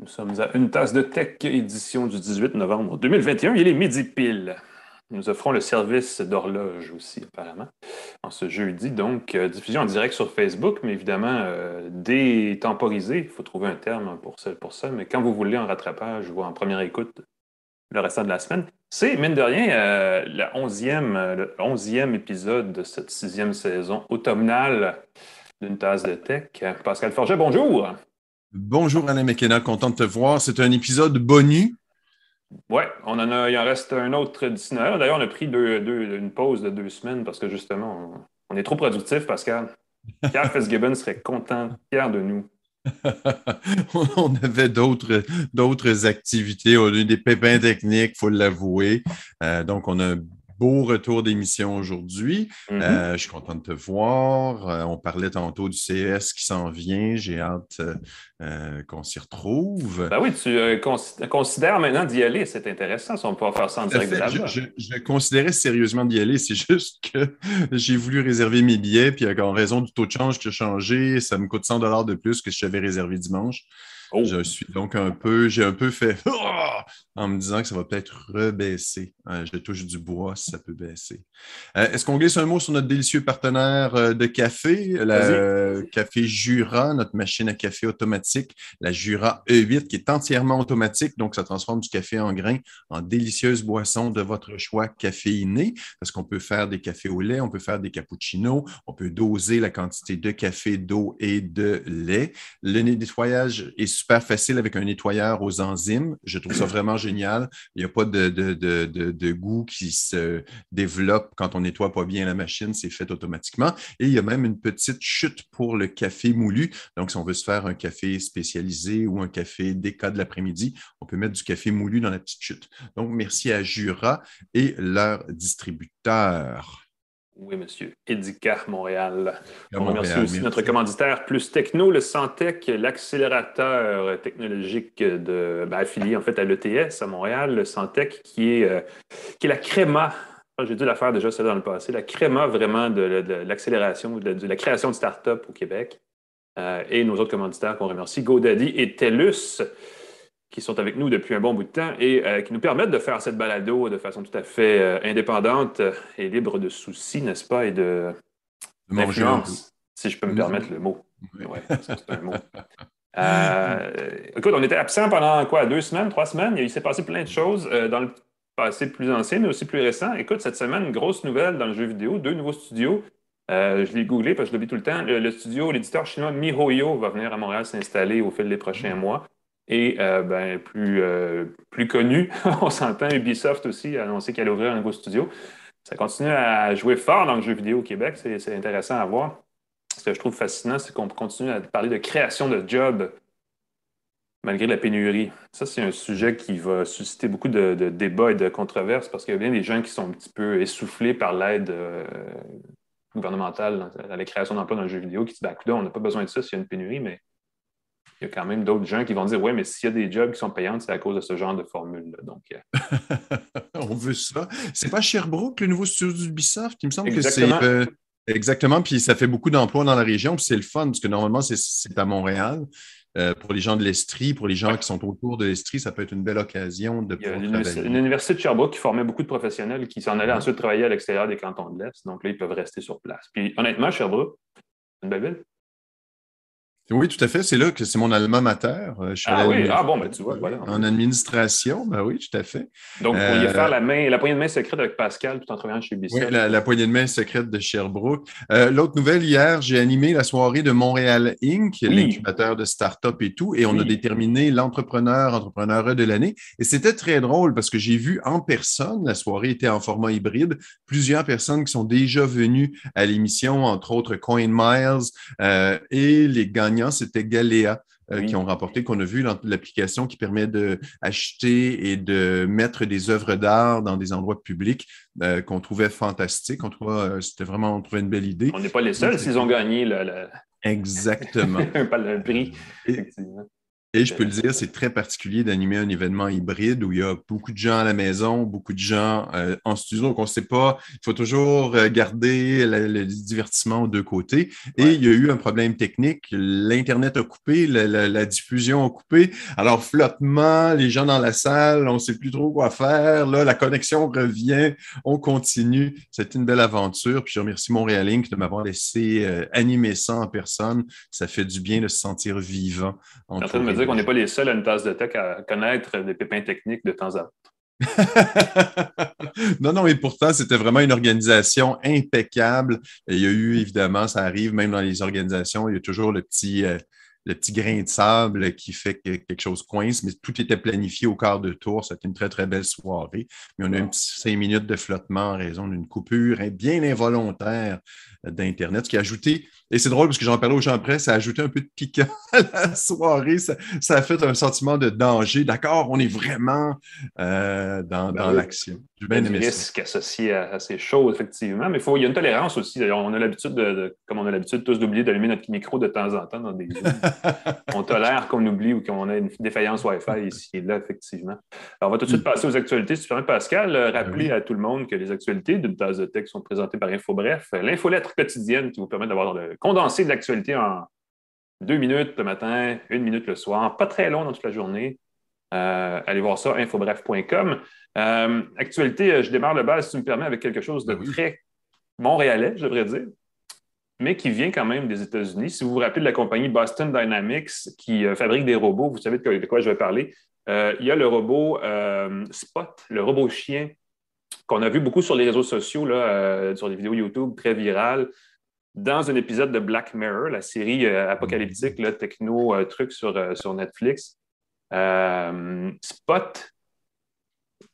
Nous sommes à une tasse de tech édition du 18 novembre 2021. Il est midi pile. Nous offrons le service d'horloge aussi, apparemment, en ce jeudi. Donc, euh, diffusion en direct sur Facebook, mais évidemment euh, détemporisé. Il faut trouver un terme pour ça, pour ça. Mais quand vous voulez en rattrapage ou en première écoute le restant de la semaine, c'est, mine de rien, euh, le, 11e, le 11e épisode de cette sixième saison automnale d'une tasse de tech. Pascal Forget, bonjour! Bonjour Alain McKenna, content de te voir. C'est un épisode bonus. Oui, on en a, il en reste un autre Noël. D'ailleurs, on a pris deux, deux, une pause de deux semaines parce que justement, on, on est trop productif, Pascal. Pierre Fitzgibbon serait content, fier de nous. on avait d'autres, d'autres activités. On a eu des pépins techniques, il faut l'avouer. Euh, donc, on a beau retour d'émission aujourd'hui. Mhm. Euh, je suis content de te voir. Euh, on parlait tantôt du CS qui s'en vient. J'ai hâte euh, qu'on s'y retrouve. Ben oui, tu cons- considères maintenant d'y aller. C'est intéressant si on peut faire ça en direct de fait. Je, je- je considérais sérieusement d'y aller. C'est juste que j'ai voulu réserver mes billets, puis en raison du taux de change qui a changé, ça me coûte 100 que ce que j'avais réservé dimanche. Oh. Je suis donc un peu, j'ai un peu fait Ah! en me disant que ça va peut-être rebaisser. Euh, je touche du bois, ça peut baisser. Euh, Est-ce qu'on glisse un mot sur notre délicieux partenaire euh, de café, euh, Café Jura, notre machine à café automatique, la Jura E8 qui est entièrement automatique, donc ça transforme du café en grains en délicieuse boisson de votre choix caféiné, parce qu'on peut faire des cafés au lait, on peut faire des cappuccinos, on peut doser la quantité de café, d'eau et de lait. Le nettoyage est super facile avec un nettoyeur aux enzymes. Je trouve ça vraiment génial. Il n'y a pas de, de, de, de, de goût qui se développe quand on nettoie pas bien la machine. C'est fait automatiquement. Et il y a même une petite chute pour le café moulu. Donc, si on veut se faire un café spécialisé ou un café déca de l'après-midi, on peut mettre du café moulu dans la petite chute. Donc, merci à Jura et leur distributeur. Oui, monsieur. Edica Montréal. On remercie Montréal, aussi merci. notre commanditaire Plus Techno, le Santec, l'accélérateur technologique de, ben, affilié en fait à l'ETS à Montréal, le Santec qui est, euh, qui est la créma. Ah, J'ai dû la faire déjà ça dans le passé, la créma vraiment de, de l'accélération, de, de la création de start-up au Québec. Euh, et nos autres commanditaires qu'on remercie, GoDaddy et TELUS, qui sont avec nous depuis un bon bout de temps et euh, qui nous permettent de faire cette balado de façon tout à fait euh, indépendante et libre de soucis, n'est-ce pas, et de, d'influence, si je peux me permettre le mot. Oui. Ouais, c'est un mot. Euh, écoute, on était absent pendant quoi, deux semaines, trois semaines? Il s'est passé plein de choses euh, dans le passé plus ancien, mais aussi plus récent. Écoute, cette semaine, grosse nouvelle dans le jeu vidéo, deux nouveaux studios. Euh, je l'ai googlé parce que je l'oublie tout le temps. Le, le studio, l'éditeur chinois MiHoYo va venir à Montréal s'installer au fil des prochains mois. Et euh, ben, plus, euh, plus connu, on s'entend, Ubisoft aussi a annoncé qu'elle ouvrir un nouveau studio. Ça continue à jouer fort dans le jeu vidéo au Québec. C'est intéressant à voir. Ce que je trouve fascinant, c'est qu'on continue à parler de création de jobs malgré la pénurie. Ça, c'est un sujet qui va susciter beaucoup de, débats et de controverses parce qu'il y a bien des gens qui sont un petit peu essoufflés par l'aide euh, gouvernementale à la création d'emplois dans le jeu vidéo qui disent, ben, écoute, on n'a pas besoin de ça s'il y a une pénurie, mais il y a quand même d'autres gens qui vont dire, ouais, mais s'il y a des jobs qui sont payants, c'est à cause de ce genre de formule-là. Donc, euh, On veut ça. C'est pas Sherbrooke, le nouveau studio d'Ubisoft? Il me semble Exactement. que c'est. euh, exactement. Puis ça fait beaucoup d'emplois dans la région. Puis c'est le fun, parce que normalement, c'est- à Montréal. Euh, pour les gens de l'Estrie, pour les gens qui sont autour de l'Estrie, ça peut être une belle occasion de Il y a pouvoir l'université- travailler. une université de Sherbrooke qui formait beaucoup de professionnels qui s'en allaient ensuite travailler à l'extérieur des cantons de l'Est. Donc là, ils peuvent rester sur place. Puis honnêtement, Sherbrooke, c'est une belle ville. Oui, tout à fait. C'est là que c'est mon alma mater. Euh, je suis Ah oui, ah bon, ben tu vois, voilà. En administration, ben oui, tout à fait. Donc, vous pourriez Euh, faire la, main, la poignée de main secrète avec Pascal tout en travaillant chez Oui, Ubisoft. la, la poignée de main secrète de Sherbrooke. Euh, L'autre nouvelle, hier, j'ai animé la soirée de Montréal Inc., Oui. l'incubateur de start-up et tout, et on a Oui. déterminé l'entrepreneur, entrepreneur de l'année. Et c'était très drôle parce que j'ai vu en personne, la soirée était en format hybride, plusieurs personnes qui sont déjà venues à l'émission, entre autres Coin Miles, euh, et les gagnants gagnants, c'était Galéa. qui ont remporté, qu'on a vu l'application qui permet d'acheter et de mettre des œuvres d'art dans des endroits publics qu'on trouvait fantastiques. On trouvait, c'était vraiment, on trouvait une belle idée. On n'est pas les seuls s'ils ont gagné le, Exactement. le prix, effectivement. Et je peux le dire, c'est très particulier d'animer un événement hybride où il y a beaucoup de gens à la maison, beaucoup de gens euh, en studio. Donc, on ne sait pas, il faut toujours euh, garder le, divertissement aux deux côtés. Et il y a eu un problème technique. L'Internet a coupé, la, diffusion a coupé. Alors, flottement, les gens dans la salle, on ne sait plus trop quoi faire. Là, la connexion revient, on continue. C'est une belle aventure. Puis, je remercie Montréal Inc. de m'avoir laissé euh, animer ça en personne. Ça fait du bien de se sentir vivant. Entre dire qu'on n'est pas les seuls à une tasse de tech à connaître des pépins techniques de temps à autre. non, non, et pourtant, c'était vraiment une organisation impeccable. il y a eu, évidemment, ça arrive même dans les organisations, il y a toujours le petit, euh, le petit grain de sable qui fait que quelque chose coince, mais tout était planifié au quart de tour. C'était une très, très belle soirée. Mais on a eu un petit cinq minutes de flottement en raison d'une coupure bien involontaire d'Internet, ce qui a ajouté et c'est drôle parce que j'en parlais aux gens après, ça a ajouté un peu de piquant à la soirée. Ça, a fait un sentiment de danger. D'accord, on est vraiment euh, dans, ben l'action. Il y a du risque associé à, ces choses, effectivement. Mais faut, il y a une tolérance aussi. On a l'habitude, de, comme on a l'habitude tous d'oublier d'allumer notre micro de temps en temps dans des on tolère qu'on oublie ou qu'on ait une défaillance Wi-Fi ici et là, effectivement. Alors, on va tout de suite passer aux actualités. Si tu permets, Pascal, euh, ben rappeler à tout le monde que les actualités d'une tasse de texte sont présentées par InfoBref, l'infolettre quotidienne qui vous permet d'avoir le condensé de l'actualité en deux minutes le matin, une minute le soir, pas très long dans toute la journée. Euh, allez voir ça, infobref.com. Euh, actualité, euh, je démarre le bas, si tu me permets, avec quelque chose de ben très montréalais, je devrais dire, mais qui vient quand même des États-Unis. Si vous vous rappelez de la compagnie Boston Dynamics qui fabrique des robots, vous savez de quoi je vais parler. il y a le robot Spot, le robot chien, qu'on a vu beaucoup sur les réseaux sociaux, là, sur des vidéos YouTube très virales dans un épisode de Black Mirror, la série euh, apocalyptique, le techno-truc euh, euh, sur, Netflix. Spot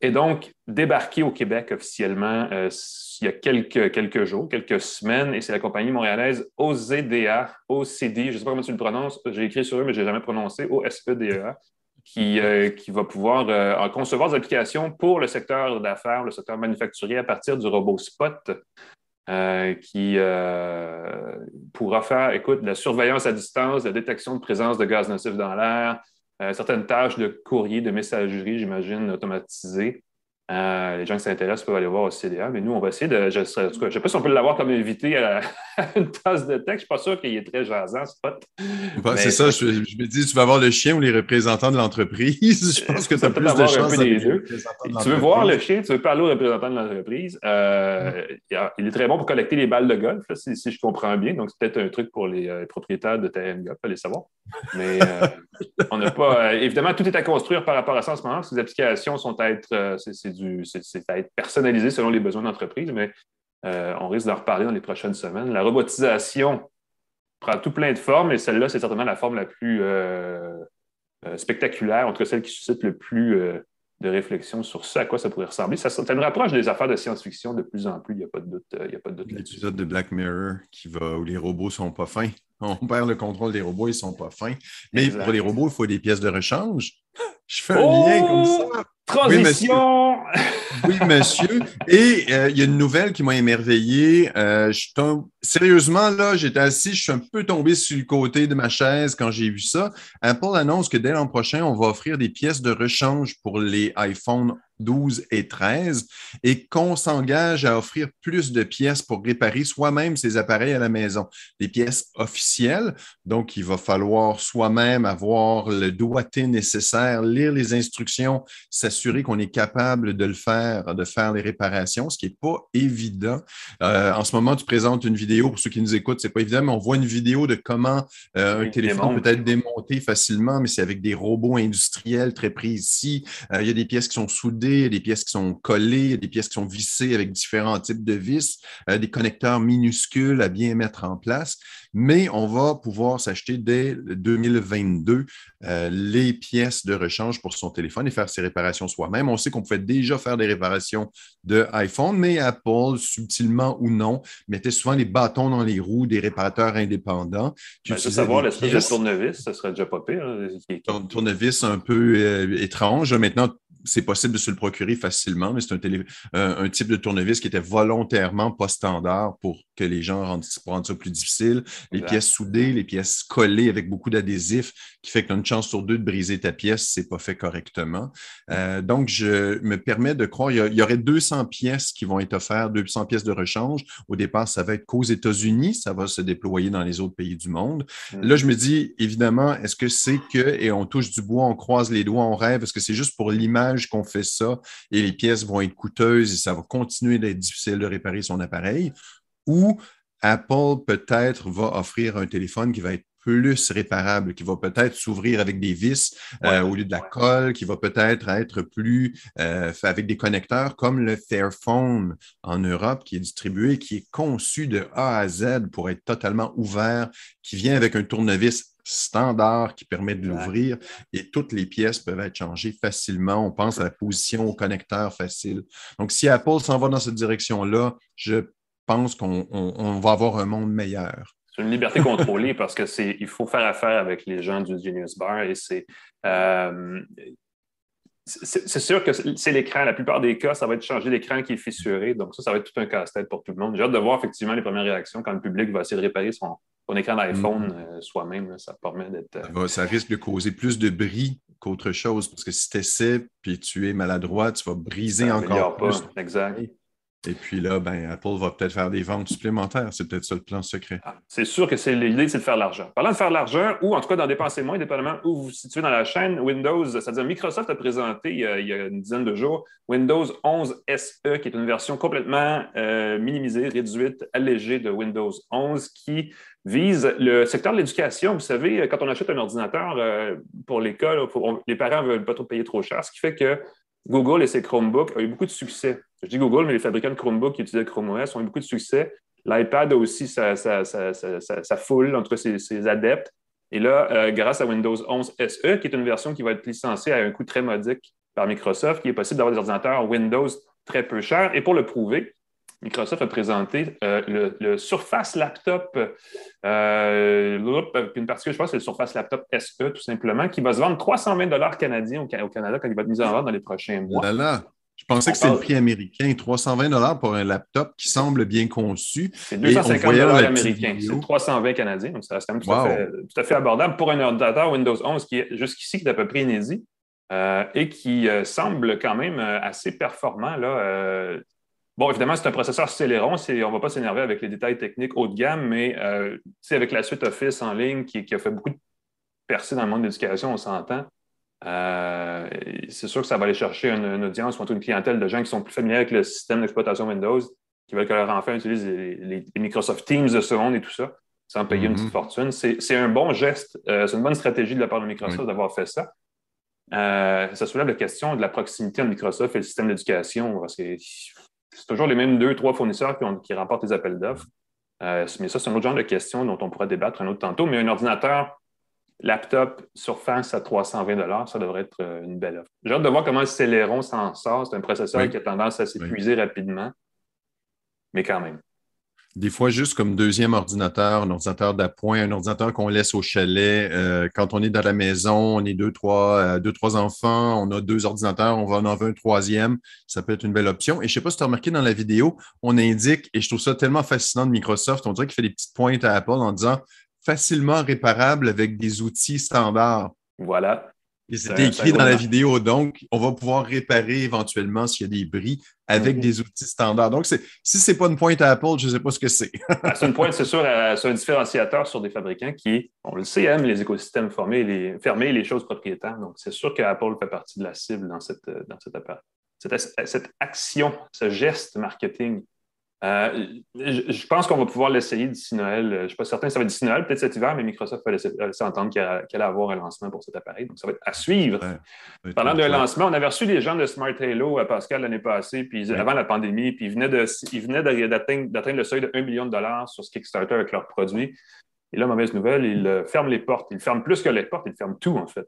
est donc débarqué au Québec officiellement il y a quelques, quelques jours, quelques semaines, et c'est la compagnie montréalaise OZDA, OCD, je ne sais pas comment tu le prononces, j'ai écrit sur eux, mais je n'ai jamais prononcé, OSEDA, qui, qui va pouvoir concevoir des applications pour le secteur d'affaires, le secteur manufacturier à partir du robot Spot. Euh, qui euh, pourra faire, écoute, la surveillance à distance, la détection de présence de gaz nocif dans l'air, euh, certaines tâches de courrier, de messagerie, j'imagine, automatisées. Euh, les gens qui s'intéressent peuvent aller voir au CDA, mais nous, on va essayer de. Je ne sais pas si on peut l'avoir comme invité à, une tasse de texte. Je ne suis pas sûr qu'il est très jasant, Spot. Bah, c'est ça, je, me dis, tu vas voir le chien ou les représentants de l'entreprise? je pense que tu as plus de chance. Des deux. Tu veux voir le chien, tu veux parler aux représentants de l'entreprise. Euh, il est très bon pour collecter les balles de golf, si, je comprends bien. Donc, c'est peut-être un truc pour les euh, propriétaires de terrain de golf, aller savoir. Mais on n'a pas. évidemment, tout est à construire par rapport à ça en ce moment. Ces applications sont à être. C'est c'est à être personnalisé selon les besoins d'entreprise, mais euh, on risque d'en reparler dans les prochaines semaines. La robotisation prend tout plein de formes et celle-là, c'est certainement la forme la plus euh, euh, spectaculaire, entre celle qui suscite le plus de réflexion sur ce à quoi ça pourrait ressembler. Ça, ça nous rapproche des affaires de science-fiction de plus en plus, il n'y a pas de doute, il a pas de doute L'épisode de Black Mirror qui va, où les robots ne sont pas fins. On perd le contrôle des robots, ils ne sont pas fins. Mais pour les robots, il faut des pièces de rechange. Je fais un lien comme oh! ça. Transition! Oui, monsieur. Et euh, il y a une nouvelle qui m'a émerveillé. Euh, je Sérieusement, là, j'étais assis, je suis un peu tombé sur le côté de ma chaise quand j'ai vu ça. Apple annonce que dès l'an prochain, on va offrir des pièces de rechange pour les iPhone 12 et 13 et qu'on s'engage à offrir plus de pièces pour réparer soi-même ces appareils à la maison. Des pièces officielles, donc il va falloir soi-même avoir le doigté nécessaire, lire les instructions, s'assurer qu'on est capable de le faire, de faire les réparations, ce qui n'est pas évident. Euh, en ce moment, tu présentes une vidéo, pour ceux qui nous écoutent, c'est pas évident, mais on voit une vidéo de comment euh, un téléphone peut être démonté facilement, mais c'est avec des robots industriels très précis. Euh, il y a des pièces qui sont soudées soudées, des pièces qui sont collées, des pièces qui sont vissées avec différents types de vis, euh, des connecteurs minuscules à bien mettre en place. Mais on va pouvoir s'acheter dès 2022 euh, les pièces de rechange pour son téléphone et faire ses réparations soi-même. On sait qu'on pouvait déjà faire des réparations de iPhone, mais Apple, subtilement ou non, mettait souvent les bâtons dans les roues des réparateurs indépendants. Tu ben, savoir l'espèce de tournevis, ce serait déjà pas pire. Hein, tournevis un peu euh, étrange. Maintenant, c'est possible de se le procurer facilement, mais c'est un, un, type de tournevis qui était volontairement pas standard pour que les gens rendent, rendent ça plus difficile. Les pièces soudées, les pièces collées avec beaucoup d'adhésifs, qui fait que tu as une chance sur deux de briser ta pièce si ce n'est pas fait correctement. Euh, donc, je me permets de croire, il y, aurait 200 pièces qui vont être offertes, 200 pièces de rechange. Au départ, ça va être qu'aux États-Unis, ça va se déployer dans les autres pays du monde. Mm. Là, je me dis, évidemment, est-ce que c'est que, et on touche du bois, on croise les doigts, on rêve, est-ce que c'est juste pour l'image qu'on fait ça et les pièces vont être coûteuses et ça va continuer d'être difficile de réparer son appareil? Ou Apple peut-être va offrir un téléphone qui va être plus réparable, qui va peut-être s'ouvrir avec des vis euh, au lieu de la colle, qui va peut-être être plus euh, avec des connecteurs comme le Fairphone en Europe qui est distribué, qui est conçu de A à Z pour être totalement ouvert, qui vient avec un tournevis standard qui permet de l'ouvrir et toutes les pièces peuvent être changées facilement. On pense à la position au connecteur facile. Donc, si Apple s'en va dans cette direction-là, je pense qu'on va avoir un monde meilleur. C'est une liberté contrôlée parce que c'est il faut faire affaire avec les gens du Genius Bar et c'est euh, c'est sûr que c'est l'écran. La plupart des cas, ça va être changer l'écran qui est fissuré. Donc, ça, ça va être tout un casse-tête pour tout le monde. J'ai hâte de voir effectivement les premières réactions quand le public va essayer de réparer son, écran d'iPhone mm. euh, soi-même. Ça permet d'être. Euh, ça, risque de causer plus de bris qu'autre chose parce que si tu essaies puis tu es maladroit, tu vas briser encore plus. Exact. Et puis là, ben, Apple va peut-être faire des ventes supplémentaires. C'est peut-être ça le plan secret. Ah, c'est sûr que c'est l'idée, c'est de faire l'argent. Parlant de faire l'argent, ou en tout cas d'en dépenser moins, dépendamment où vous vous situez dans la chaîne, Windows, c'est-à-dire Microsoft a présenté il y a, une dizaine de jours Windows 11 SE, qui est une version complètement euh, minimisée, réduite, allégée de Windows 11, qui vise le secteur de l'éducation. Vous savez, quand on achète un ordinateur euh, pour l'école, les parents ne veulent pas trop payer trop cher, ce qui fait que Google et ses Chromebooks ont eu beaucoup de succès. Je dis Google, mais les fabricants de Chromebooks qui utilisaient Chrome OS ont eu beaucoup de succès. L'iPad a aussi sa, foule entre ses, adeptes. Et là, euh, grâce à Windows 11 SE, qui est une version qui va être licenciée à un coût très modique par Microsoft, il est possible d'avoir des ordinateurs Windows très peu chers. Et pour le prouver, Microsoft a présenté euh, le, Surface Laptop, euh, une partie que je pense, c'est le Surface Laptop SE, tout simplement, qui va se vendre 320 canadiens au, Canada quand il va être mis en vente dans les prochains mois. Je pensais que c'était le prix américain, 320 pour un laptop qui semble bien conçu. C'est 250 américains, c'est 320 canadiens, donc ça reste quand même tout, à fait, abordable pour un ordinateur Windows 11 qui est jusqu'ici qui est à peu près inédit. Euh, et qui semble quand même assez performant. Là, Bon, évidemment, c'est un processeur Celeron. On ne va pas s'énerver avec les détails techniques haut de gamme, mais euh, avec la suite Office en ligne qui, a fait beaucoup de percées dans le monde de l'éducation, on s'entend. Euh, c'est sûr que ça va aller chercher une, audience ou une clientèle de gens qui sont plus familiers avec le système d'exploitation Windows, qui veulent que leur enfant utilise les, Microsoft Teams de ce monde et tout ça, sans payer une petite mm-hmm. fortune. C'est un bon geste, euh, c'est une bonne stratégie de la part de Microsoft d'avoir fait ça. Ça soulève la question de la proximité entre Microsoft et le système d'éducation, parce que c'est toujours les mêmes deux, trois fournisseurs qui, remportent les appels d'offres. Euh, mais ça, c'est un autre genre de question dont on pourra débattre un autre tantôt. Mais un ordinateur laptop Surface à 320 ça devrait être euh, une belle offre. J'ai hâte de voir comment le Celeron s'en sort. C'est un processeur qui a tendance à s'épuiser rapidement, mais quand même. Des fois, juste comme deuxième ordinateur, un ordinateur d'appoint, un ordinateur qu'on laisse au chalet. Euh, quand on est dans la maison, on est deux trois, euh, deux, trois enfants, on a deux ordinateurs, on va en avoir un troisième. Ça peut être une belle option. Et je ne sais pas si tu as remarqué dans la vidéo, on indique, et je trouve ça tellement fascinant de Microsoft, on dirait qu'il fait des petites pointes à Apple en disant facilement réparable avec des outils standards. Voilà. C'était écrit dans la vidéo, donc on va pouvoir réparer éventuellement s'il y a des bris avec mhm. des outils standards. Donc, si ce n'est pas une pointe à Apple, je ne sais pas ce que c'est. Ah, c'est une pointe, c'est sûr, c'est un différenciateur sur des fabricants qui, on le sait, aiment les écosystèmes fermés, les, fermés, les choses propriétaires. Donc, c'est sûr qu'Apple fait partie de la cible dans cette, dans cette, cette, cette action, ce geste marketing Euh, je, pense qu'on va pouvoir l'essayer d'ici Noël. Je ne suis pas certain ça va être d'ici Noël, peut-être cet hiver, mais Microsoft va laisser, entendre qu'il allait avoir un lancement pour cet appareil. Donc, ça va être à suivre. Parlant d'un lancement, on avait reçu les gens de Smart Halo à Pascal l'année passée, puis avant la pandémie, puis ils venaient, d'atteindre le seuil de 1 million de dollars sur ce Kickstarter avec leurs produits. Et là, mauvaise nouvelle, ils euh, ferment les portes. Ils ferment plus que les portes, ils ferment tout, en fait.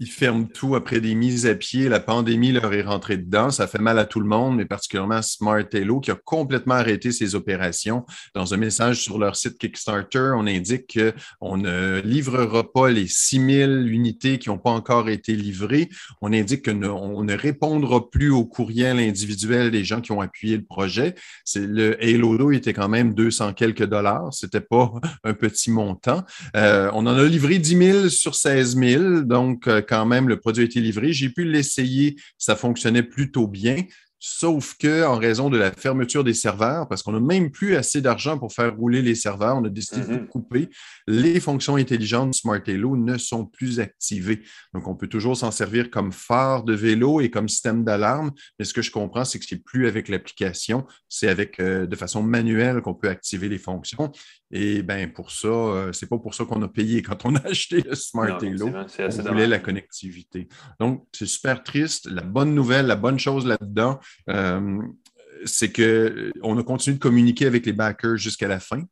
Ils ferment tout après des mises à pied. La pandémie leur est rentrée dedans. Ça fait mal à tout le monde, mais particulièrement à Smart Hello qui a complètement arrêté ses opérations. Dans un message sur leur site Kickstarter, on indique qu'on ne livrera pas les 6000 unités qui n'ont pas encore été livrées. On indique qu'on ne, répondra plus aux courriels individuels des gens qui ont appuyé le projet. Le Halo 2 était quand même 200 quelques dollars. C'était pas un petit montant. Euh, on en a livré 10 000 sur 16 000. Donc, euh, quand même, le produit a été livré. J'ai pu l'essayer, ça fonctionnait plutôt bien. Sauf que, en raison de la fermeture des serveurs, parce qu'on n'a même plus assez d'argent pour faire rouler les serveurs, on a décidé de mm-hmm. couper. Les fonctions intelligentes Smart Halo ne sont plus activées. Donc, on peut toujours s'en servir comme phare de vélo et comme système d'alarme. Mais ce que je comprends, c'est que c'est plus avec l'application, c'est avec euh, de façon manuelle qu'on peut activer les fonctions. Et bien, pour ça, euh, c'est pas pour ça qu'on a payé quand on a acheté le Smart Halo. On voulait la connectivité. Donc, c'est super triste. La bonne nouvelle, la bonne chose là-dedans, euh, c'est qu'on a continué de communiquer avec les backers jusqu'à la fin.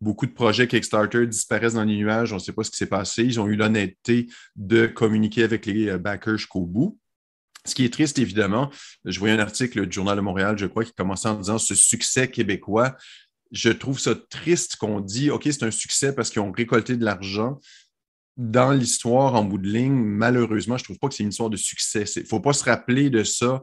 Beaucoup de projets Kickstarter disparaissent dans les nuages. On ne sait pas ce qui s'est passé. Ils ont eu l'honnêteté de communiquer avec les euh, backers jusqu'au bout. Ce qui est triste, évidemment, je voyais un article du Journal de Montréal, je crois, qui commençait en disant ce succès québécois je trouve ça triste qu'on dit, OK, c'est un succès parce qu'ils ont récolté de l'argent. Dans l'histoire, en bout de ligne, malheureusement, je ne trouve pas que c'est une histoire de succès. Il ne faut pas se rappeler de ça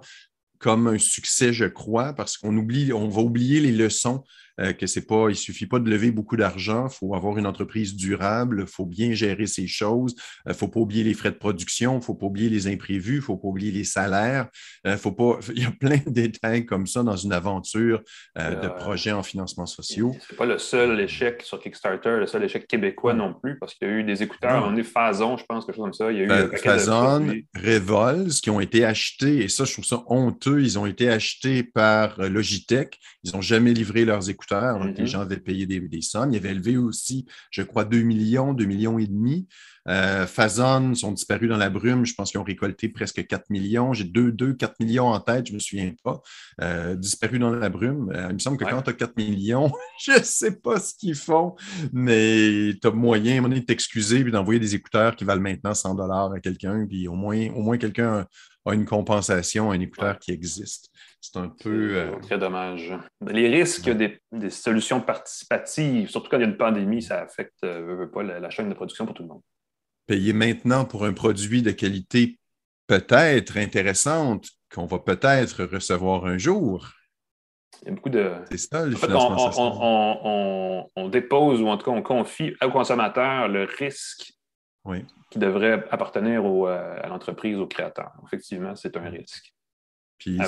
comme un succès, je crois, parce qu'on oublie, on va oublier les leçons euh, que c'est pas, il suffit pas de lever beaucoup d'argent, il faut avoir une entreprise durable, il faut bien gérer ces choses, il euh, faut pas oublier les frais de production, il faut pas oublier les imprévus, il faut pas oublier les salaires, euh, faut pas, il y a plein de détails comme ça dans une aventure de projets en financement sociaux. C'est pas le seul échec sur Kickstarter, le seul échec québécois non plus, parce qu'il y a eu des écouteurs, on est Fazon, je pense, quelque chose comme ça. Il y a eu Fazon, Revols, qui ont été achetés, et ça, je trouve ça honteux, ils ont été achetés par Logitech, ils n'ont jamais livré leurs écouteurs les mm-hmm. gens avaient payé des, sommes. Il y avait élevé aussi, je crois, 2 millions, 2 millions et demi. Euh, Fazon sont disparus dans la brume. Je pense qu'ils ont récolté presque 4 millions. J'ai 2, 2, 4 millions en tête, je ne me souviens pas. Euh, disparus dans la brume. Euh, il me semble que quand tu as 4 millions, je ne sais pas ce qu'ils font, mais tu as moyen, à un moment donné, de t'excuser et d'envoyer des écouteurs qui valent maintenant 100 à quelqu'un. Puis au moins, au moins quelqu'un a une compensation, un écouteur qui existe. C'est un peu. Euh, très dommage. Les risques des, solutions participatives, surtout quand il y a une pandémie, ça affecte euh, pas la, chaîne de production pour tout le monde. Payer maintenant pour un produit de qualité peut-être intéressante qu'on va peut-être recevoir un jour. Il y a beaucoup de. C'est ça, le financement on, dépose ou en tout cas on confie au consommateur le risque qui devrait appartenir euh, à l'entreprise, au créateur. Effectivement, c'est un risque. Puis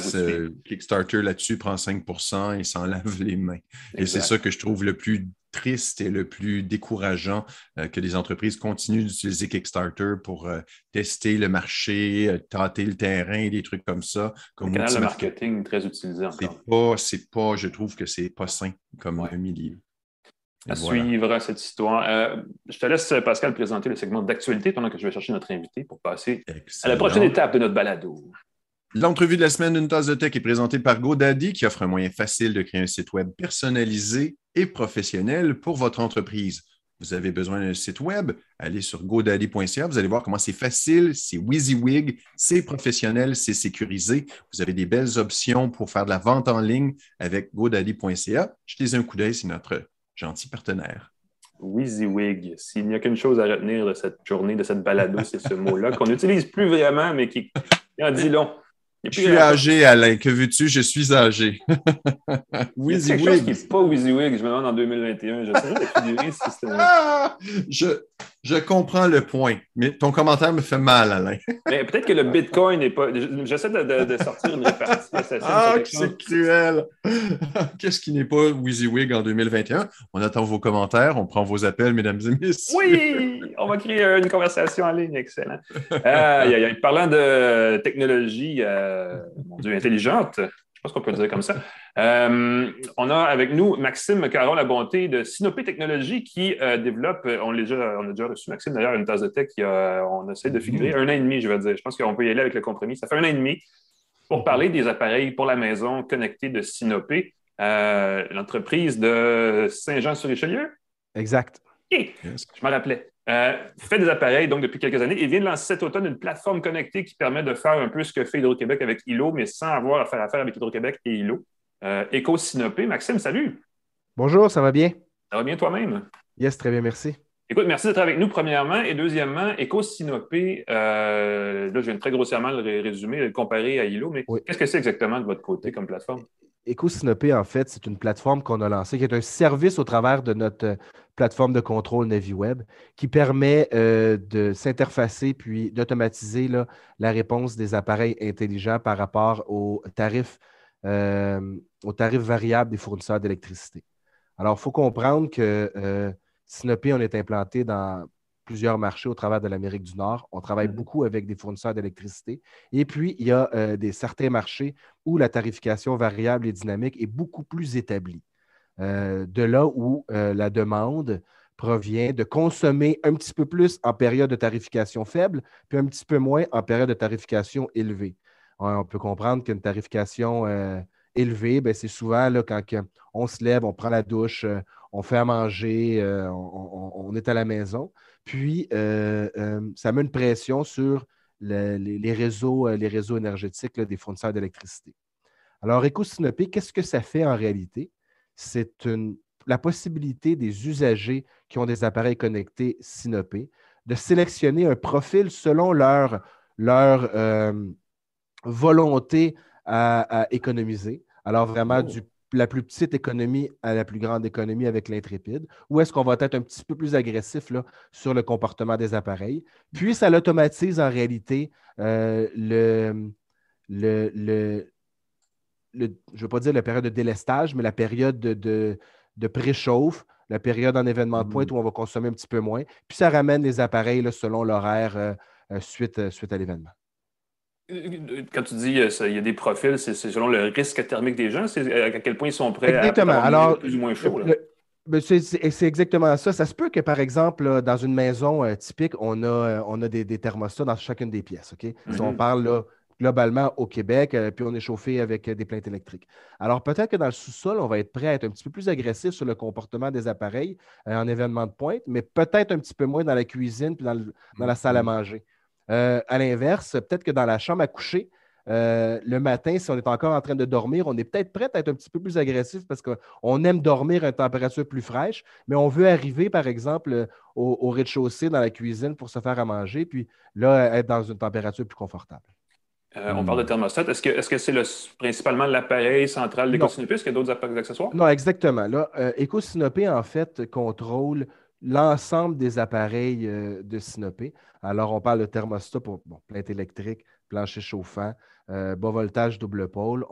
Kickstarter là-dessus prend 5% et s'en lave les mains. Et c'est ça que je trouve le plus triste et le plus décourageant euh, que les entreprises continuent d'utiliser Kickstarter pour euh, tester le marché, tâter le terrain, des trucs comme ça. Comme le canal de marketing très utilisé encore. C'est pas, pas, je trouve que c'est pas sain comme un milieu à suivre cette histoire. Euh, je te laisse, Pascal, présenter le segment d'actualité pendant que je vais chercher notre invité pour passer à la prochaine étape de notre balado. L'entrevue de la semaine d'une tasse de tech est présentée par GoDaddy qui offre un moyen facile de créer un site web personnalisé et professionnel pour votre entreprise. Vous avez besoin d'un site web, allez sur godaddy.ca, vous allez voir comment c'est facile, c'est WYSIWYG, c'est professionnel, c'est sécurisé. Vous avez des belles options pour faire de la vente en ligne avec godaddy.ca. Jetez un coup d'œil, c'est notre gentil partenaire. WYSIWYG. S'il n'y a qu'une chose à retenir de cette journée, de cette balado, c'est ce mot-là qu'on n'utilise plus vraiment, mais qui en dit long. Je suis âgé, Alain. Que veux-tu? Je suis âgé. WYSIWYG. quelque chose qui n'est pas WYSIWYG. Je me demande en 2021. Je sais si c'était... Ah! je, je comprends le point, mais ton commentaire me fait mal, Alain. mais peut-être que le Bitcoin n'est pas. J'essaie de, sortir une répartie. Ah, c'est cruel! Qu'est-ce qui n'est pas WYSIWYG en 2021? On attend vos commentaires, on prend vos appels, mesdames et messieurs. Oui! On va créer une conversation en ligne, excellent. Euh, parlant de technologie, euh, mon Dieu, intelligente, pense qu'on peut le dire comme ça. Euh, on a avec nous Maxime Caron La Bonté de Sinopé Technologies qui euh, développe, on, déjà, on a déjà reçu Maxime d'ailleurs une tasse de tech, qui on essaie de figurer un an et demi, je vais dire. Je pense qu'on peut y aller avec le compromis. Ça fait un an et demi pour parler des appareils pour la maison connectés de Sinopé, l'entreprise de Saint-Jean-sur-Richelieu. Exact. Je me rappelais. Euh, fait des appareils donc depuis quelques années et vient de lancer cet automne une plateforme connectée qui permet de faire un peu ce que fait Hydro-Québec avec ILO, mais sans avoir à faire affaire avec Hydro-Québec et ILO. Euh, Éco-Synopé. Maxime, salut. Bonjour, ça va bien? Ça va bien toi-même? Yes, très bien, merci. Écoute, merci d'être avec nous, premièrement. Et deuxièmement, Éco-Synopé, euh, là, je viens très grossièrement le résumer, le comparer à ILO, mais qu'est-ce que c'est exactement de votre côté comme plateforme? EcoSynopé, en fait, c'est une plateforme qu'on a lancée, qui est un service au travers de notre euh, plateforme de contrôle NaviWeb, qui permet euh, de s'interfacer puis d'automatiser la réponse des appareils intelligents par rapport aux tarifs, euh, variables des fournisseurs d'électricité. Alors, il faut comprendre que euh, Synopé, on est implanté dans plusieurs marchés au travers de l'Amérique du Nord. On travaille mm-hmm. beaucoup avec des fournisseurs d'électricité. Et puis, il y a euh, des, certains marchés où la tarification variable et dynamique est beaucoup plus établie. Euh, de là où euh, la demande provient de consommer un petit peu plus en période de tarification faible, puis un petit peu moins en période de tarification élevée. On peut comprendre qu'une tarification élevée, ben, c'est souvent là, quand on se lève, on prend la douche, on fait à manger, on, est à la maison. Puis, euh, euh, ça met une pression sur les, réseaux, euh, les réseaux énergétiques des fournisseurs d'électricité. Alors, EcoSynopé, qu'est-ce que ça fait en réalité? C'est la possibilité des usagers qui ont des appareils connectés Synopé de sélectionner un profil selon leur, leur volonté à, économiser. Alors, vraiment, oh. du la plus petite économie à la plus grande économie avec l'intrépide, ou est-ce qu'on va être un petit peu plus agressif là, sur le comportement des appareils? Puis, ça l'automatise en réalité euh, le, le, je ne veux pas dire la période de délestage, mais la période de, de, préchauffe, la période en événement de pointe mmh. où on va consommer un petit peu moins. Puis, ça ramène les appareils selon l'horaire euh, euh, suite, suite à l'événement. Quand tu dis qu'il y a des profils, c'est selon le risque thermique des gens, c'est euh, à quel point ils sont prêts exactement. à Alors, plus ou moins chaud. Ben, c'est exactement ça. Ça se peut que, par exemple, dans une maison euh, typique, on a, euh, on a des, thermostats dans chacune des pièces. Si on mm-hmm. parle globalement au Québec, puis on est chauffé avec des plaintes électriques. Alors, peut-être que dans le sous-sol, on va être prêt à être un petit peu plus agressif sur le comportement des appareils en événement de pointe, mais peut-être un petit peu moins dans la cuisine puis dans, dans la salle à mm-hmm. manger. Euh, à l'inverse, peut-être que dans la chambre à coucher, euh, le matin, si on est encore en train de dormir, on est peut-être prêt à être un petit peu plus agressif parce qu'on aime dormir à une température plus fraîche, mais on veut arriver, par exemple, au, rez-de-chaussée dans la cuisine pour se faire à manger, puis là, être dans une température plus confortable. Euh, on parle de thermostat. Est-ce que c'est principalement l'appareil central d'EcoSynopé? Est-ce qu'il y a d'autres accessoires? Non, exactement. Là, EcoSynopé, en fait, contrôle l'ensemble des appareils euh, de Synopé. Alors, on parle de thermostat pour bon, plainte électrique, plancher chauffant, euh, bas voltage double pôle.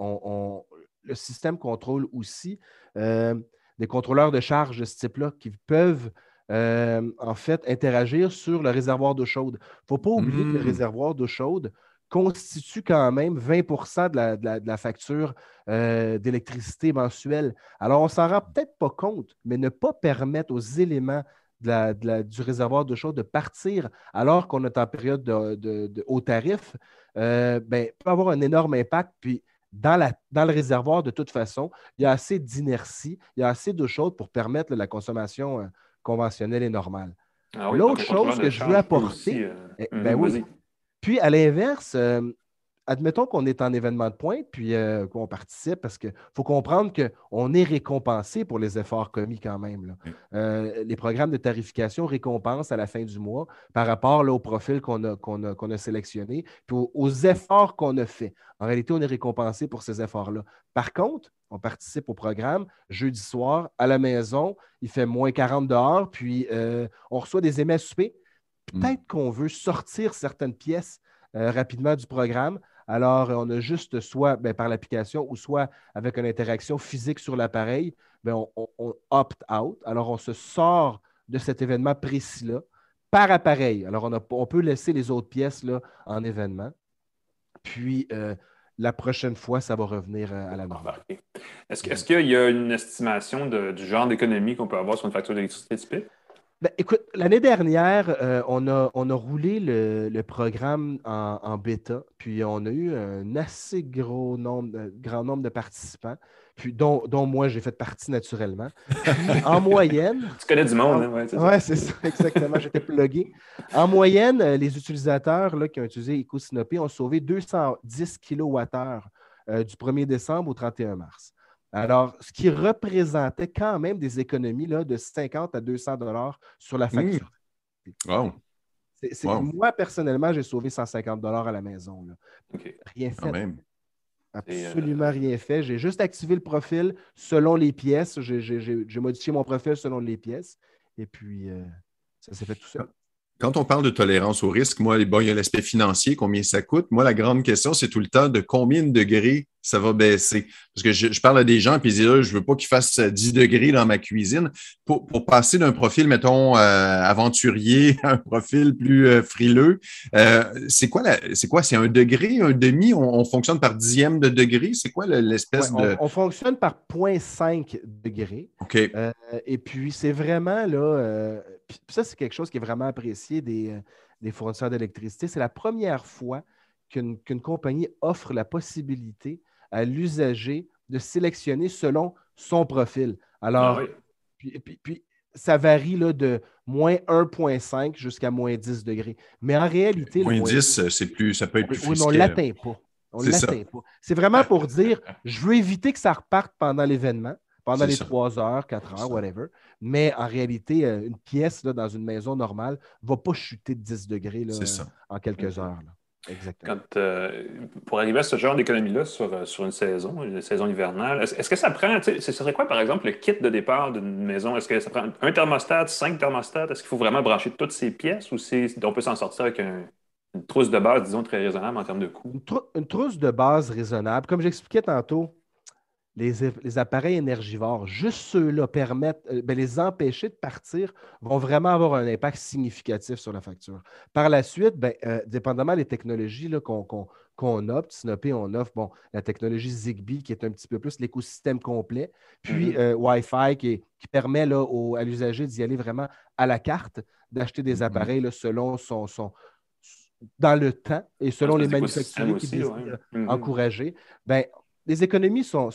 le système contrôle aussi euh, des contrôleurs de charge de ce type-là qui peuvent en fait interagir sur le réservoir d'eau chaude. Il ne faut pas oublier que le mmh. réservoir d'eau chaude constitue quand même 20% de la, facture d'électricité mensuelle. Alors, on ne s'en rend peut-être pas compte, mais ne pas permettre aux éléments du réservoir d'eau chaude de partir alors qu'on est en période de, haut tarif, euh, ben, peut avoir un énorme impact. Puis, dans, le réservoir, de toute façon, il y a assez d'inertie, il y a assez d'eau chaude pour permettre la consommation euh, conventionnelle et normale. Ah L'autre chose que je veux apporter, euh, eh, ben oui, puis, à l'inverse, euh, admettons qu'on est en événement de pointe, puis euh, qu'on participe, parce qu'il faut comprendre qu'on est récompensé pour les efforts commis quand même. Euh, les programmes de tarification récompensent à la fin du mois par rapport au profil qu'on a, sélectionné, puis aux, efforts qu'on a fait. En réalité, on est récompensé pour ces efforts-là. Par contre, on participe au programme jeudi soir à la maison, il fait moins 40 dehors, puis on reçoit des MSP Mm. Peut-être qu'on veut sortir certaines pièces euh, rapidement du programme. Alors, on a juste soit ben, par l'application ou soit avec une interaction physique sur l'appareil, ben, on, opt-out. Alors, on se sort de cet événement précis-là par appareil. Alors, on, peut laisser les autres pièces là, en événement. Puis, euh, la prochaine fois, ça va revenir euh, à la normale. Est-ce qu'il y a une estimation du genre d'économie qu'on peut avoir sur une facture d'électricité typique? Ben, écoute, l'année dernière, euh, on, a, on a roulé le, programme en, bêta, puis on a eu un assez gros nombre, grand nombre de participants puis dont, moi, j'ai fait partie naturellement. en moyenne. Tu connais du monde, hein? Oui, c'est ça, exactement. J'étais plugué. En moyenne, euh, les utilisateurs là, qui ont utilisé EcoSynopé ont sauvé 210 kWh euh, du 1er décembre au 31 mars. Alors, ce qui représentait quand même des économies là, de 50 à 200 dollars sur la facture. Mmh. Wow. Moi, personnellement, j'ai sauvé 150 dollars à la maison. Rien fait. Quand même. Absolument rien fait. J'ai juste activé le profil selon les pièces. J'ai modifié mon profil selon les pièces. Et puis, euh, ça s'est fait tout seul. Quand on parle de tolérance au risque, moi, bon, il y a l'aspect financier, combien ça coûte. Moi, la grande question, c'est tout le temps de combien de degrés ça va baisser. Parce que je, parle à des gens, puis ils disent, je veux pas qu'il fasse 10 degrés dans ma cuisine. Pour, passer d'un profil, mettons, euh, aventurier à un profil plus euh, frileux, euh, c'est quoi c'est quoi? C'est un degré, un demi? On, fonctionne par dixième de degré? C'est quoi l'espèce de. On, fonctionne par 0.5 degrés. OK. et puis, c'est vraiment là. ça, c'est quelque chose qui est vraiment apprécié des, des fournisseurs d'électricité. C'est la première fois qu'une compagnie offre la possibilité à l'usager de sélectionner selon son profil. Alors, ah puis, ça varie là, de moins 1,5 jusqu'à moins 10 degrés. Mais en réalité. Moins 10, c'est plus, ça peut être plus Oui, mais on ne l'atteint pas. On l'atteint pas. C'est vraiment pour dire je veux éviter que ça reparte pendant l'événement, pendant les 3 heures, 4 heures, whatever. Mais en réalité, euh, une pièce là, dans une maison normale ne va pas chuter de 10 degrés là, en quelques heures. Exactement. Euh, pour arriver à ce genre d'économie-là sur, euh, sur une saison, une saison hivernale, est-ce, que ça prend, ce serait quoi par exemple le kit de départ d'une maison? Est-ce que ça prend un thermostat, cinq thermostats? Est-ce qu'il faut vraiment brancher toutes ces pièces ou on peut s'en sortir avec une trousse de base, disons, très raisonnable en termes de coût? une trousse de base raisonnable. Comme j'expliquais tantôt, les, appareils énergivores, juste ceux-là permettent, euh, ben, les empêcher de partir vont vraiment avoir un impact significatif sur la facture. Par la suite, ben, euh, dépendamment des technologies qu'on opte, Snopé, on offre bon, la technologie Zigbee qui est un petit peu plus l'écosystème complet, puis mm-hmm. euh, Wi-Fi qui, permet là, à l'usager d'y aller vraiment à la carte, d'acheter des mm-hmm. appareils selon son, son, dans le temps et selon les manufacturiers qui disent mm-hmm. encourager. Ben, les économies sont,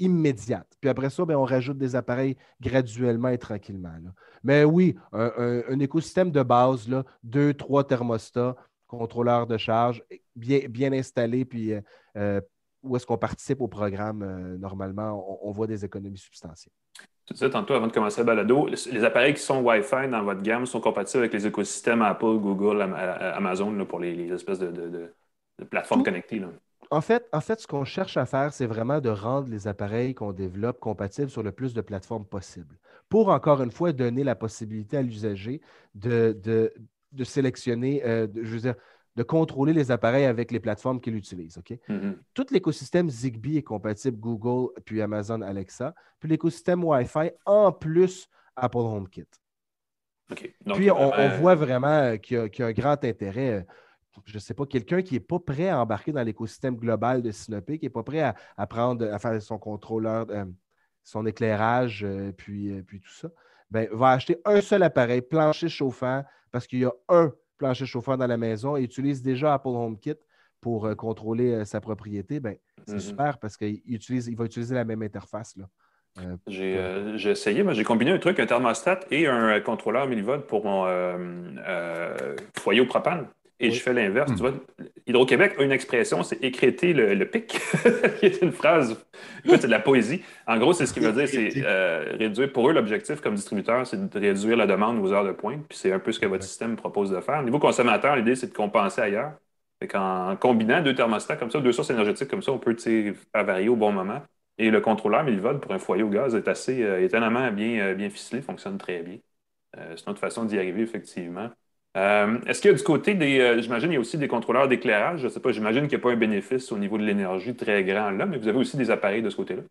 immédiates. Puis après ça, ben, on rajoute des appareils graduellement et tranquillement. Mais oui, un, écosystème de base, là, deux, trois thermostats, contrôleurs de charge, bien, bien installés, puis euh, euh, où est-ce qu'on participe au programme, euh, normalement, on, voit des économies substantielles. Tu disais tantôt, avant de commencer le balado, les appareils qui sont Wi-Fi dans votre gamme sont compatibles avec les écosystèmes Apple, Google, Amazon pour les, espèces de, plateformes connectées. En fait, en fait, ce qu'on cherche à faire, c'est vraiment de rendre les appareils qu'on développe compatibles sur le plus de plateformes possible. Pour, encore une fois, donner la possibilité à l'usager de, de, sélectionner, euh, de, je veux dire, de contrôler les appareils avec les plateformes qu'il utilise. OK? Mm-hmm. Tout l'écosystème Zigbee est compatible Google puis Amazon Alexa, puis l'écosystème Wi-Fi en plus Apple HomeKit. puis on, voit vraiment qu'il y, a un grand intérêt. Je ne sais pas, quelqu'un qui n'est pas prêt à embarquer dans l'écosystème global de Sinopé, qui n'est pas prêt à, prendre, à faire son contrôleur, euh, son éclairage, euh, puis, euh, puis tout ça, ben, va acheter un seul appareil, plancher chauffant, parce qu'il y a un plancher chauffant dans la maison et utilise déjà Apple HomeKit pour contrôler sa propriété. Ben, c'est mm-hmm. super parce qu'il utilise, il va utiliser la même interface. Là. j'ai essayé, mais j'ai combiné un truc, un thermostat et un contrôleur millivolt pour mon foyer au propane. Et je fais l'inverse. Tu hmm. vois, Hydro-Québec a une expression, c'est écréter le, pic, qui est une phrase. c'est de la poésie. En gros, c'est ce qui veut dire, c'est euh, réduire. Pour eux, l'objectif comme distributeur, c'est de réduire la demande aux heures de pointe. Puis c'est un peu ce que votre système propose de faire. Au niveau consommateur, l'idée, c'est de compenser ailleurs. en combinant deux thermostats comme ça, deux sources énergétiques comme ça, on peut faire varier au bon moment. Et le contrôleur millivol pour un foyer au gaz est assez euh, étonnamment bien, euh, bien ficelé, fonctionne très bien. c'est notre façon d'y arriver, effectivement. Euh, est-ce qu'il y a du côté des. Euh, j'imagine qu'il y a aussi des contrôleurs d'éclairage? Je ne sais pas, j'imagine qu'il n'y a pas un bénéfice au niveau de l'énergie très grand là, mais vous avez aussi des appareils de ce côté-là.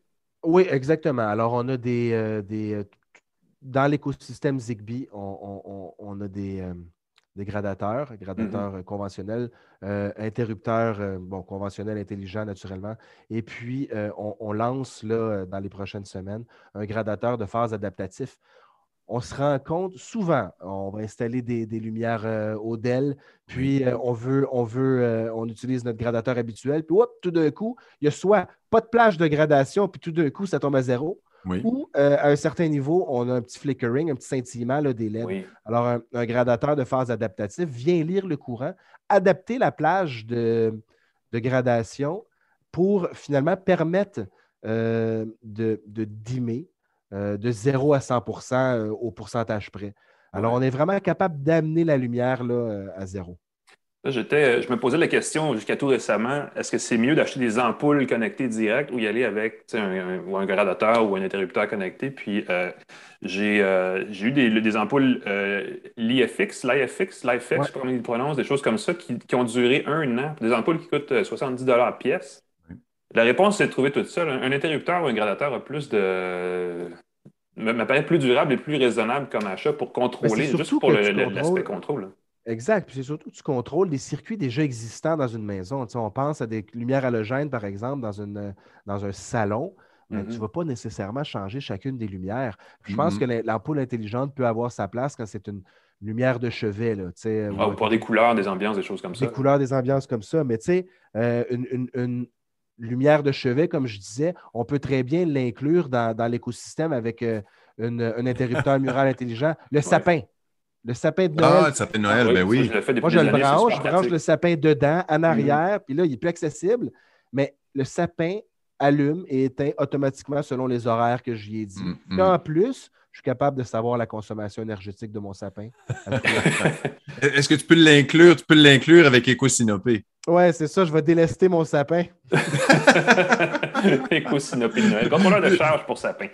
Oui, exactement. Alors, on a des. Euh, des dans l'écosystème Zigbee, on, a des, des gradateurs, gradateurs euh, conventionnels, interrupteurs bon, conventionnels intelligents naturellement. Et puis, on, lance là, dans les prochaines semaines un gradateur de phase adaptatif. On se rend compte souvent, on va installer des, lumières au DEL, puis on veut, on veut, on utilise notre gradateur habituel, puis tout d'un coup, il y a soit pas de plage de gradation, puis tout d'un coup, ça tombe à zéro. Ou euh, à un certain niveau, on a un petit flickering, un petit scintillement des LED. Alors, un, gradateur de phase adaptatif vient lire le courant, adapter la plage de, gradation pour finalement permettre euh, de, de, dimmer euh, de 0 à 100% au pourcentage près. Alors, on est vraiment capable d'amener la lumière là, à zéro. J'étais, je me posais la question jusqu'à tout récemment, est-ce que c'est mieux d'acheter des ampoules connectées direct ou y aller avec un, ou un gradateur ou un interrupteur connecté? Puis euh, euh, j'ai, eu des, ampoules euh, l'IFX, l'IFX, l'IFX, comment ils prononcent, des choses comme ça qui, ont duré un an. Des ampoules qui coûtent 70 dollars pièce. La réponse, c'est de trouver tout ça. Un, interrupteur ou un gradateur a plus de m'apparaît plus durable et plus raisonnable comme achat pour contrôler, juste pour l'aspect contrôle. Exact. Puis c'est surtout que tu contrôles des circuits déjà existants dans une maison. on pense à des lumières halogènes, par exemple, dans, une, dans un salon. Tu ne mm-hmm. vas pas nécessairement changer chacune des lumières. Je pense que mm-hmm. l'ampoule intelligente peut avoir sa place quand c'est une lumière de chevet. Là, ah, ou pour des couleurs, des ambiances, des choses comme ça. Des couleurs, des ambiances comme ça. Mais tu sais, euh, une, lumière de chevet, comme je disais, on peut très bien l'inclure dans, l'écosystème avec euh, un interrupteur mural intelligent. Le sapin. Le sapin de Noël. Ah, le sapin de Noël, ah ben oui. Moi, je le branche, je branche le sapin dedans, en mhm. arrière, puis là, il est plus accessible. Mais le sapin allume et éteint automatiquement selon les horaires que je lui ai dit. Mm en plus, je suis capable de savoir la consommation énergétique de mon sapin. Est-ce que tu peux l'inclure? Tu peux l'inclure avec Éco-Synopé. Oui, c'est ça, je vais délester mon sapin. Éco-Synopé de Noël. Contrôleur de charge pour sapin.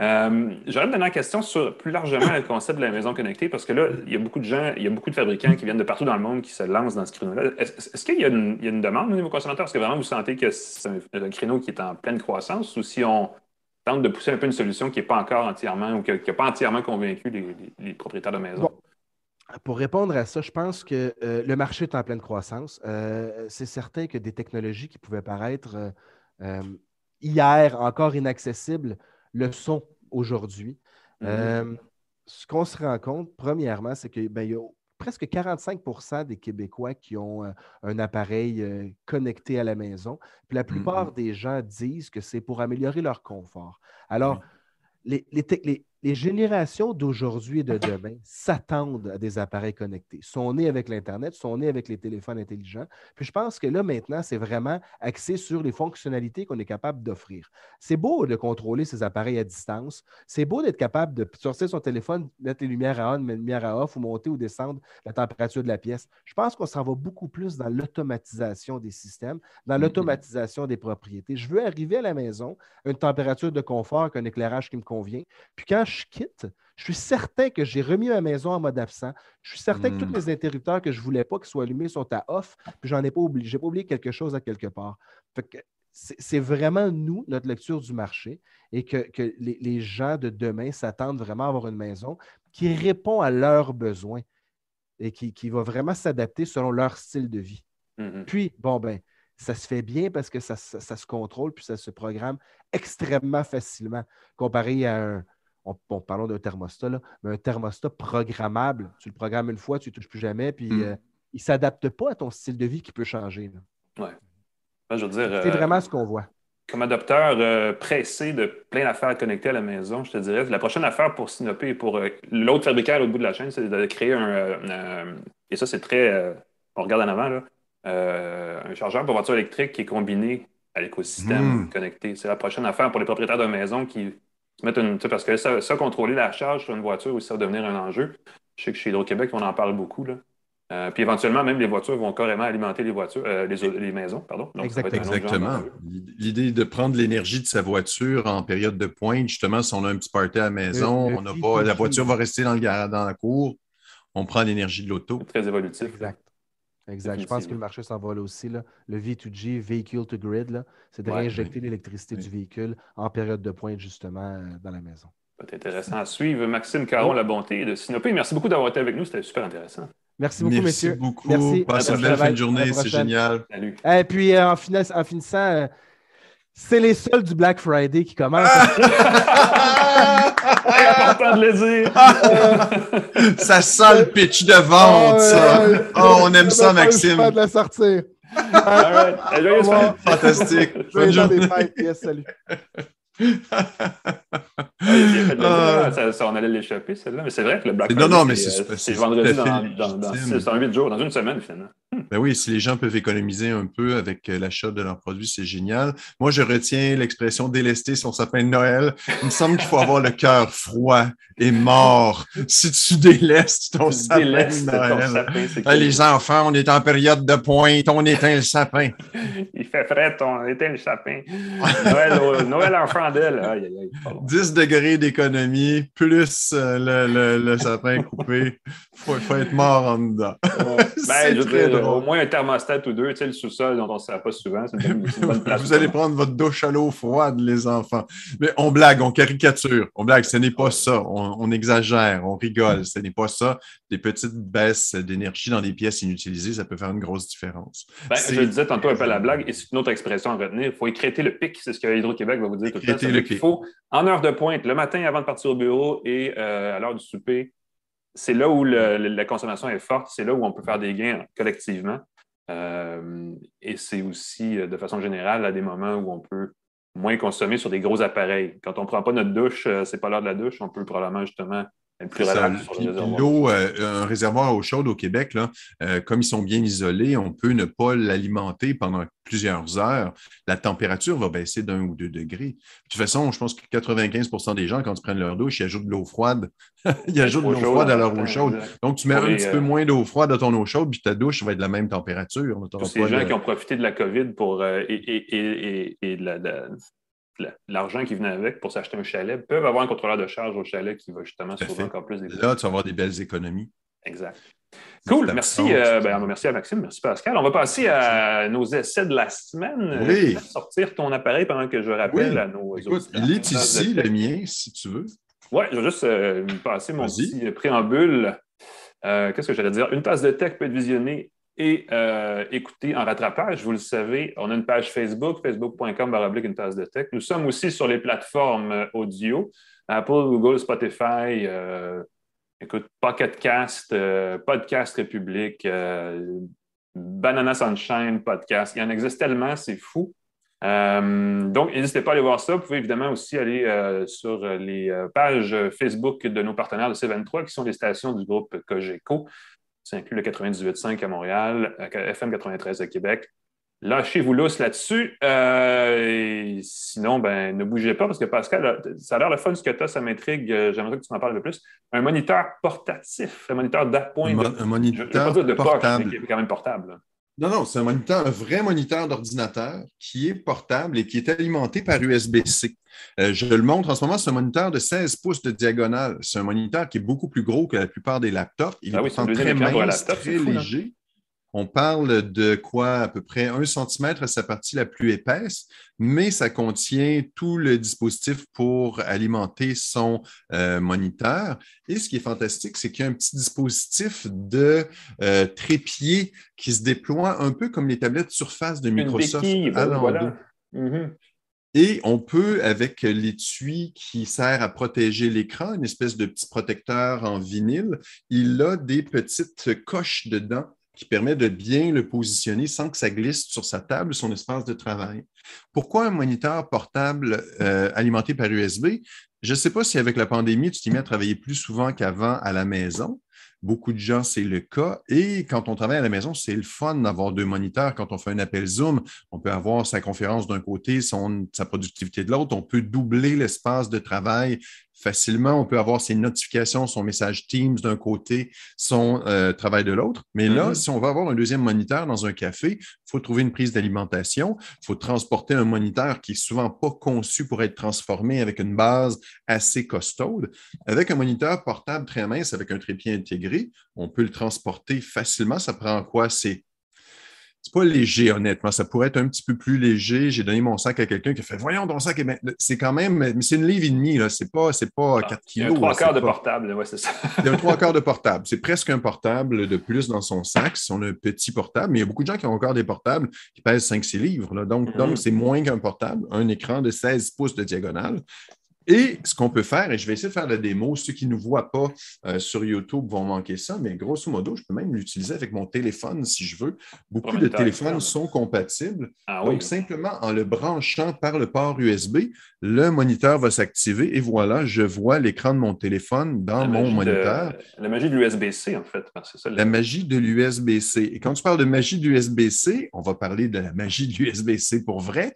Euh, J'aurais une question sur plus largement le concept de la maison connectée, parce que là, il y a beaucoup de gens, il y a beaucoup de fabricants qui viennent de partout dans le monde qui se lancent dans ce créneau-là. Est-ce qu'il y, a une demande au niveau consommateur? Est-ce que vraiment vous sentez que c'est un, créneau qui est en pleine croissance ou si on tente de pousser un peu une solution qui n'est pas encore entièrement ou qui n'a pas entièrement convaincu les, propriétaires de maison? Pour répondre à ça, je pense que euh, le marché est en pleine croissance. Euh, c'est certain que des technologies qui pouvaient paraître hier encore inaccessibles le sont aujourd'hui. Mm-hmm. Euh, ce qu'on se rend compte, premièrement, c'est qu'il ben, y a presque 45% des Québécois qui ont euh, un appareil euh, connecté à la maison. Puis la plupart mm-hmm. des gens disent que c'est pour améliorer leur confort. Alors, les, les, les générations d'aujourd'hui et de demain s'attendent à des appareils connectés, sont nés avec l'Internet, sont nés avec les téléphones intelligents. Puis je pense que là, maintenant, c'est vraiment axé sur les fonctionnalités qu'on est capable d'offrir. C'est beau de contrôler ces appareils à distance. C'est beau d'être capable de sortir son téléphone, mettre les lumières à on, mettre les lumières à off ou monter ou descendre la température de la pièce. Je pense qu'on s'en va beaucoup plus dans l'automatisation des systèmes, dans mm-hmm. l'automatisation des propriétés. Je veux arriver à la maison à une température de confort, un éclairage qui me convient. Puis quand je quitte, je suis certain que j'ai remis ma maison en mode absent. Je suis certain que tous hmm. les interrupteurs que je ne voulais pas qu'ils soient allumés sont à off, puis j'en ai pas oublié. Je n'ai pas oublié quelque chose à quelque part. c'est vraiment nous, notre lecture du marché, et que, les, gens de demain s'attendent vraiment à avoir une maison qui répond à leurs besoins et qui, va vraiment s'adapter selon leur style de vie. Mm-hmm. Puis, bon, ben, ça se fait bien parce que ça, ça, se contrôle puis ça se programme extrêmement facilement comparé à un, on, parlons d'un thermostat, mais un thermostat programmable. Tu le programmes une fois, tu ne touches plus jamais, puis hmm. euh, il ne s'adapte pas à ton style de vie qui peut changer. Oui. Je veux dire. C'est euh, vraiment ce qu'on voit. Comme adopteur euh, pressé de plein d'affaires connectées à la maison, je te dirais, la prochaine affaire pour Sinopé et pour l'autre fabricant au bout de la chaîne, c'est de créer un. et ça, c'est très. on regarde en avant, là. un chargeur pour voiture électrique qui est combiné à l'écosystème hmm. connecté. C'est la prochaine affaire pour les propriétaires de maison qui parce que ça, contrôler la charge sur une voiture aussi, ça va devenir un enjeu. Je sais que chez Hydro-Québec, on en parle beaucoup. Là. Euh, puis éventuellement, même les voitures vont carrément alimenter les voitures, euh, les, maisons, pardon. Exactement. L'idée de prendre l'énergie de sa voiture en période de pointe, justement, si on a un petit party à la maison, on pas, la voiture va rester dans, le garage, dans la cour, on prend l'énergie de l'auto. Très évolutif. Exact. Exact. Je pense que le marché s'envole aussi. Là. Le V2G, Vehicle to Grid, c'est de réinjecter l'électricité du véhicule en période de pointe, justement, euh, dans la maison. Ça va être intéressant à suivre. Maxime Caron, la bonté de Sinopé. Merci beaucoup d'avoir été avec nous. C'était super intéressant. Merci beaucoup, Merci messieurs. beaucoup. Merci. Passez À une la belle fin de journée, c'est génial. Salut. Et puis, euh, en, finas- en finissant, euh, c'est les seuls du Black Friday qui commencent. Important de le dire. ça sent le pitch de vente, ça. ouais, ouais. Oh, on aime ça, Maxime. choix de la sortir. All right. Fantastique. Bonne temps des journée. fêtes. Yes, salut. Ah, Ah. ça, ça, on allait l'échapper, celle-là. Mais c'est vrai que le Black Non, Friday, non, mais c'est, euh, vendredi dans, dans, dans, légitime. six- dans huit jours, dans une semaine, finalement. Ben oui, si les gens peuvent économiser un peu avec euh, l'achat de leurs produits, c'est génial. Moi, je retiens l'expression délester son sapin de Noël. Il me semble qu'il faut avoir le cœur froid et mort si tu délestes ton Tu sapin délaisses de Noël. sapin, Ah, les enfants, on est en période de pointe, on éteint le sapin. Il fait frais, on éteint le sapin. Noël, Noël en chandelle. Aïe, aïe, aïe. pardon. 10 degrés d'économie, plus euh, le, le- le sapin coupé. Il faut, faut être mort en dedans. Ouais. Ben, je très au moins un thermostat ou deux, tu sais, le sous-sol dont on ne se sert pas souvent, une bonne, place. Vous allez prendre votre douche à l'eau froide, les enfants. Mais on blague, on caricature. On blague, ce n'est pas ça. On, on exagère, on rigole. Ce n'est pas ça. Des petites baisses d'énergie dans des pièces inutilisées, ça peut faire une grosse différence. Ben, je le disais tantôt un peu à la blague, et c'est une autre expression à retenir. Il faut écréter le pic, c'est ce que Hydro-Québec va vous dire tout le temps. Le pic. faut, en heure de pointe, le matin avant de partir au bureau et euh, à l'heure du souper, c'est là où le- la consommation est forte, c'est là où on peut faire des gains collectivement. Euh, et c'est aussi, euh, de façon générale, à des moments où on peut moins consommer sur des gros appareils. Quand on ne prend pas notre douche, c'est pas l'heure de la douche, on peut probablement justement plus. L'eau, euh, un réservoir à eau chaude au Québec, là, euh, comme ils sont bien isolés, on peut ne pas l'alimenter pendant plusieurs heures. La température va baisser d'un ou deux degrés. De toute façon, je pense que 95% des gens, quand ils prennent leur douche, ils ajoutent de l'eau froide. ils ajoutent de l'eau froide à leur eau chaude. Donc, tu mets un petit euh, peu moins d'eau froide à ton eau chaude, puis ta douche va être de la même température. Tous ces gens de- qui ont profité de la COVID pour, euh, et, et- et- et- et de la- de la- de la- l'argent qui venait avec pour s'acheter un chalet peuvent avoir un contrôleur de charge au chalet qui va justement sauver encore plus des Là, tu vas avoir des belles économies. Exact. Cool, merci. euh, ben, merci à Maxime, merci Pascal. On va passer à nos essais de la semaine. Oui. Je vais sortir ton appareil pendant que je rappelle Oui. à nos Écoute, il est ici, le mien, si tu veux. Oui, je vais juste euh, passer mon petit préambule. Euh, Qu'est-ce que j'allais dire? Une tasse de tech peut être visionnée et euh, écoutée en rattrapage. Vous le savez, on a une page Facebook, facebook.com une tasse de tech. Nous sommes aussi sur les plateformes euh, audio, Apple, Google, Spotify, euh, écoute, Pocket Cast, euh, Podcast République, Banana Sunshine Podcast. Il y en existe tellement, c'est fou. Donc, n'hésitez pas à aller voir ça. Vous pouvez évidemment aussi aller sur les pages Facebook de nos partenaires de C23, qui sont les stations du groupe Cogeco. Ça inclut le 98.5 à Montréal, euh, FM 93 à Québec. Lâchez-vous lousse là-dessus. Euh, sinon, ben, ne bougez pas parce que Pascal, ça a l'air le fun ce que tu as, ça m'intrigue. Euh, J'aimerais que tu m'en parles un peu plus. Un moniteur portatif, un moniteur d'appoint. Un, mon- je moniteur dire de poche, portable. mais qui est quand même portable. Non, non, c'est un moniteur, un vrai moniteur d'ordinateur qui est portable et qui est alimenté par USB-C. Euh, je le montre en ce moment, c'est un moniteur de 16 pouces de diagonale. C'est un moniteur qui est beaucoup plus gros que la plupart des laptops. Il Ah est oui, très mince, laptop, très fou, léger. On parle de quoi? À peu près? 1 cm à sa partie la plus épaisse, mais ça contient tout le dispositif pour alimenter son euh, moniteur. Et ce qui est fantastique, c'est qu'il y a un petit dispositif de euh, trépied qui se déploie un peu comme les tablettes Surface de Microsoft à. Mhm. Et on peut, avec l'étui qui sert à protéger l'écran, une espèce de petit protecteur en vinyle, il a des petites coches dedans qui permet de bien le positionner sans que ça glisse sur sa table, son espace de travail. Pourquoi un moniteur portable euh, alimenté par USB? Je ne sais pas si avec la pandémie, tu t'y mets à travailler plus souvent qu'avant à la maison. Beaucoup de gens, c'est le cas. Et quand on travaille à la maison, c'est le fun d'avoir deux moniteurs. Quand on fait un appel Zoom, on peut avoir sa conférence d'un côté, sa productivité de l'autre. On peut doubler l'espace de travail facilement. On peut avoir ses notifications, son message Teams d'un côté, son euh, travail de l'autre. Mais là, Mhm. si on va avoir un deuxième moniteur dans un café, il faut trouver une prise d'alimentation. Il faut transporter un moniteur qui est souvent pas conçu pour être transformé avec une base assez costaude. Avec un moniteur portable très mince avec un trépied intégré, on peut le transporter facilement. Ça prend quoi? C'est tu pas léger, honnêtement. Ça pourrait être un petit peu plus léger. J'ai donné mon sac à quelqu'un qui a fait Voyons ton sac. C'est quand même, mais c'est une livre et demie, là. C'est pas, c'est pas 4 kilos. Il y a un trois quarts de portable, ouais, c'est ça. il y a un trois quarts de portable. C'est presque un portable de plus dans son sac si on a un petit portable. Mais il y a beaucoup de gens qui ont encore des portables qui pèsent 5-6 livres. Là. Donc, donc mm-hmm. c'est moins qu'un portable. Un écran de 16 pouces de diagonale. Et ce qu'on peut faire, et je vais essayer de faire la démo, ceux qui ne voient pas euh, sur YouTube vont manquer ça, mais grosso modo, je peux même l'utiliser avec mon téléphone si je veux. Beaucoup de téléphones sont compatibles. Ah Donc, simplement en le branchant par le port USB, le moniteur va s'activer et voilà, je vois l'écran de mon téléphone dans mon moniteur. la magie de l'USB-C, en fait. Ça, La magie de l'USB-C. Et quand tu parles de magie de l'USB-C, on va parler de la magie de l'USB-C pour vrai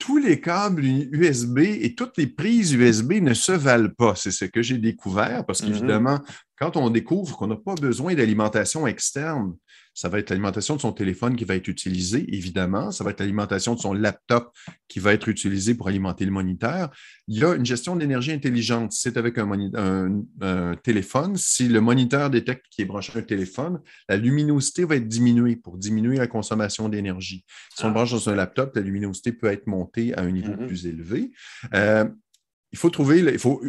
tous les câbles USB et toutes les prises USB ne se valent pas. C'est ce que j'ai découvert parce mm-hmm. qu'évidemment, quand on découvre qu'on n'a pas besoin d'alimentation externe, ça va être l'alimentation de son téléphone qui va être utilisée, évidemment. Ça va être l'alimentation de son laptop qui va être utilisée pour alimenter le moniteur. Il y a une gestion d'énergie intelligente. C'est avec un, téléphone. Si le moniteur détecte qu'il est branché à un téléphone, la luminosité va être diminuée pour diminuer la consommation d'énergie. Si on ah. branche dans un laptop, la luminosité peut être montée à un niveau mm-hmm. plus élevé. Euh, il faut trouver, il faut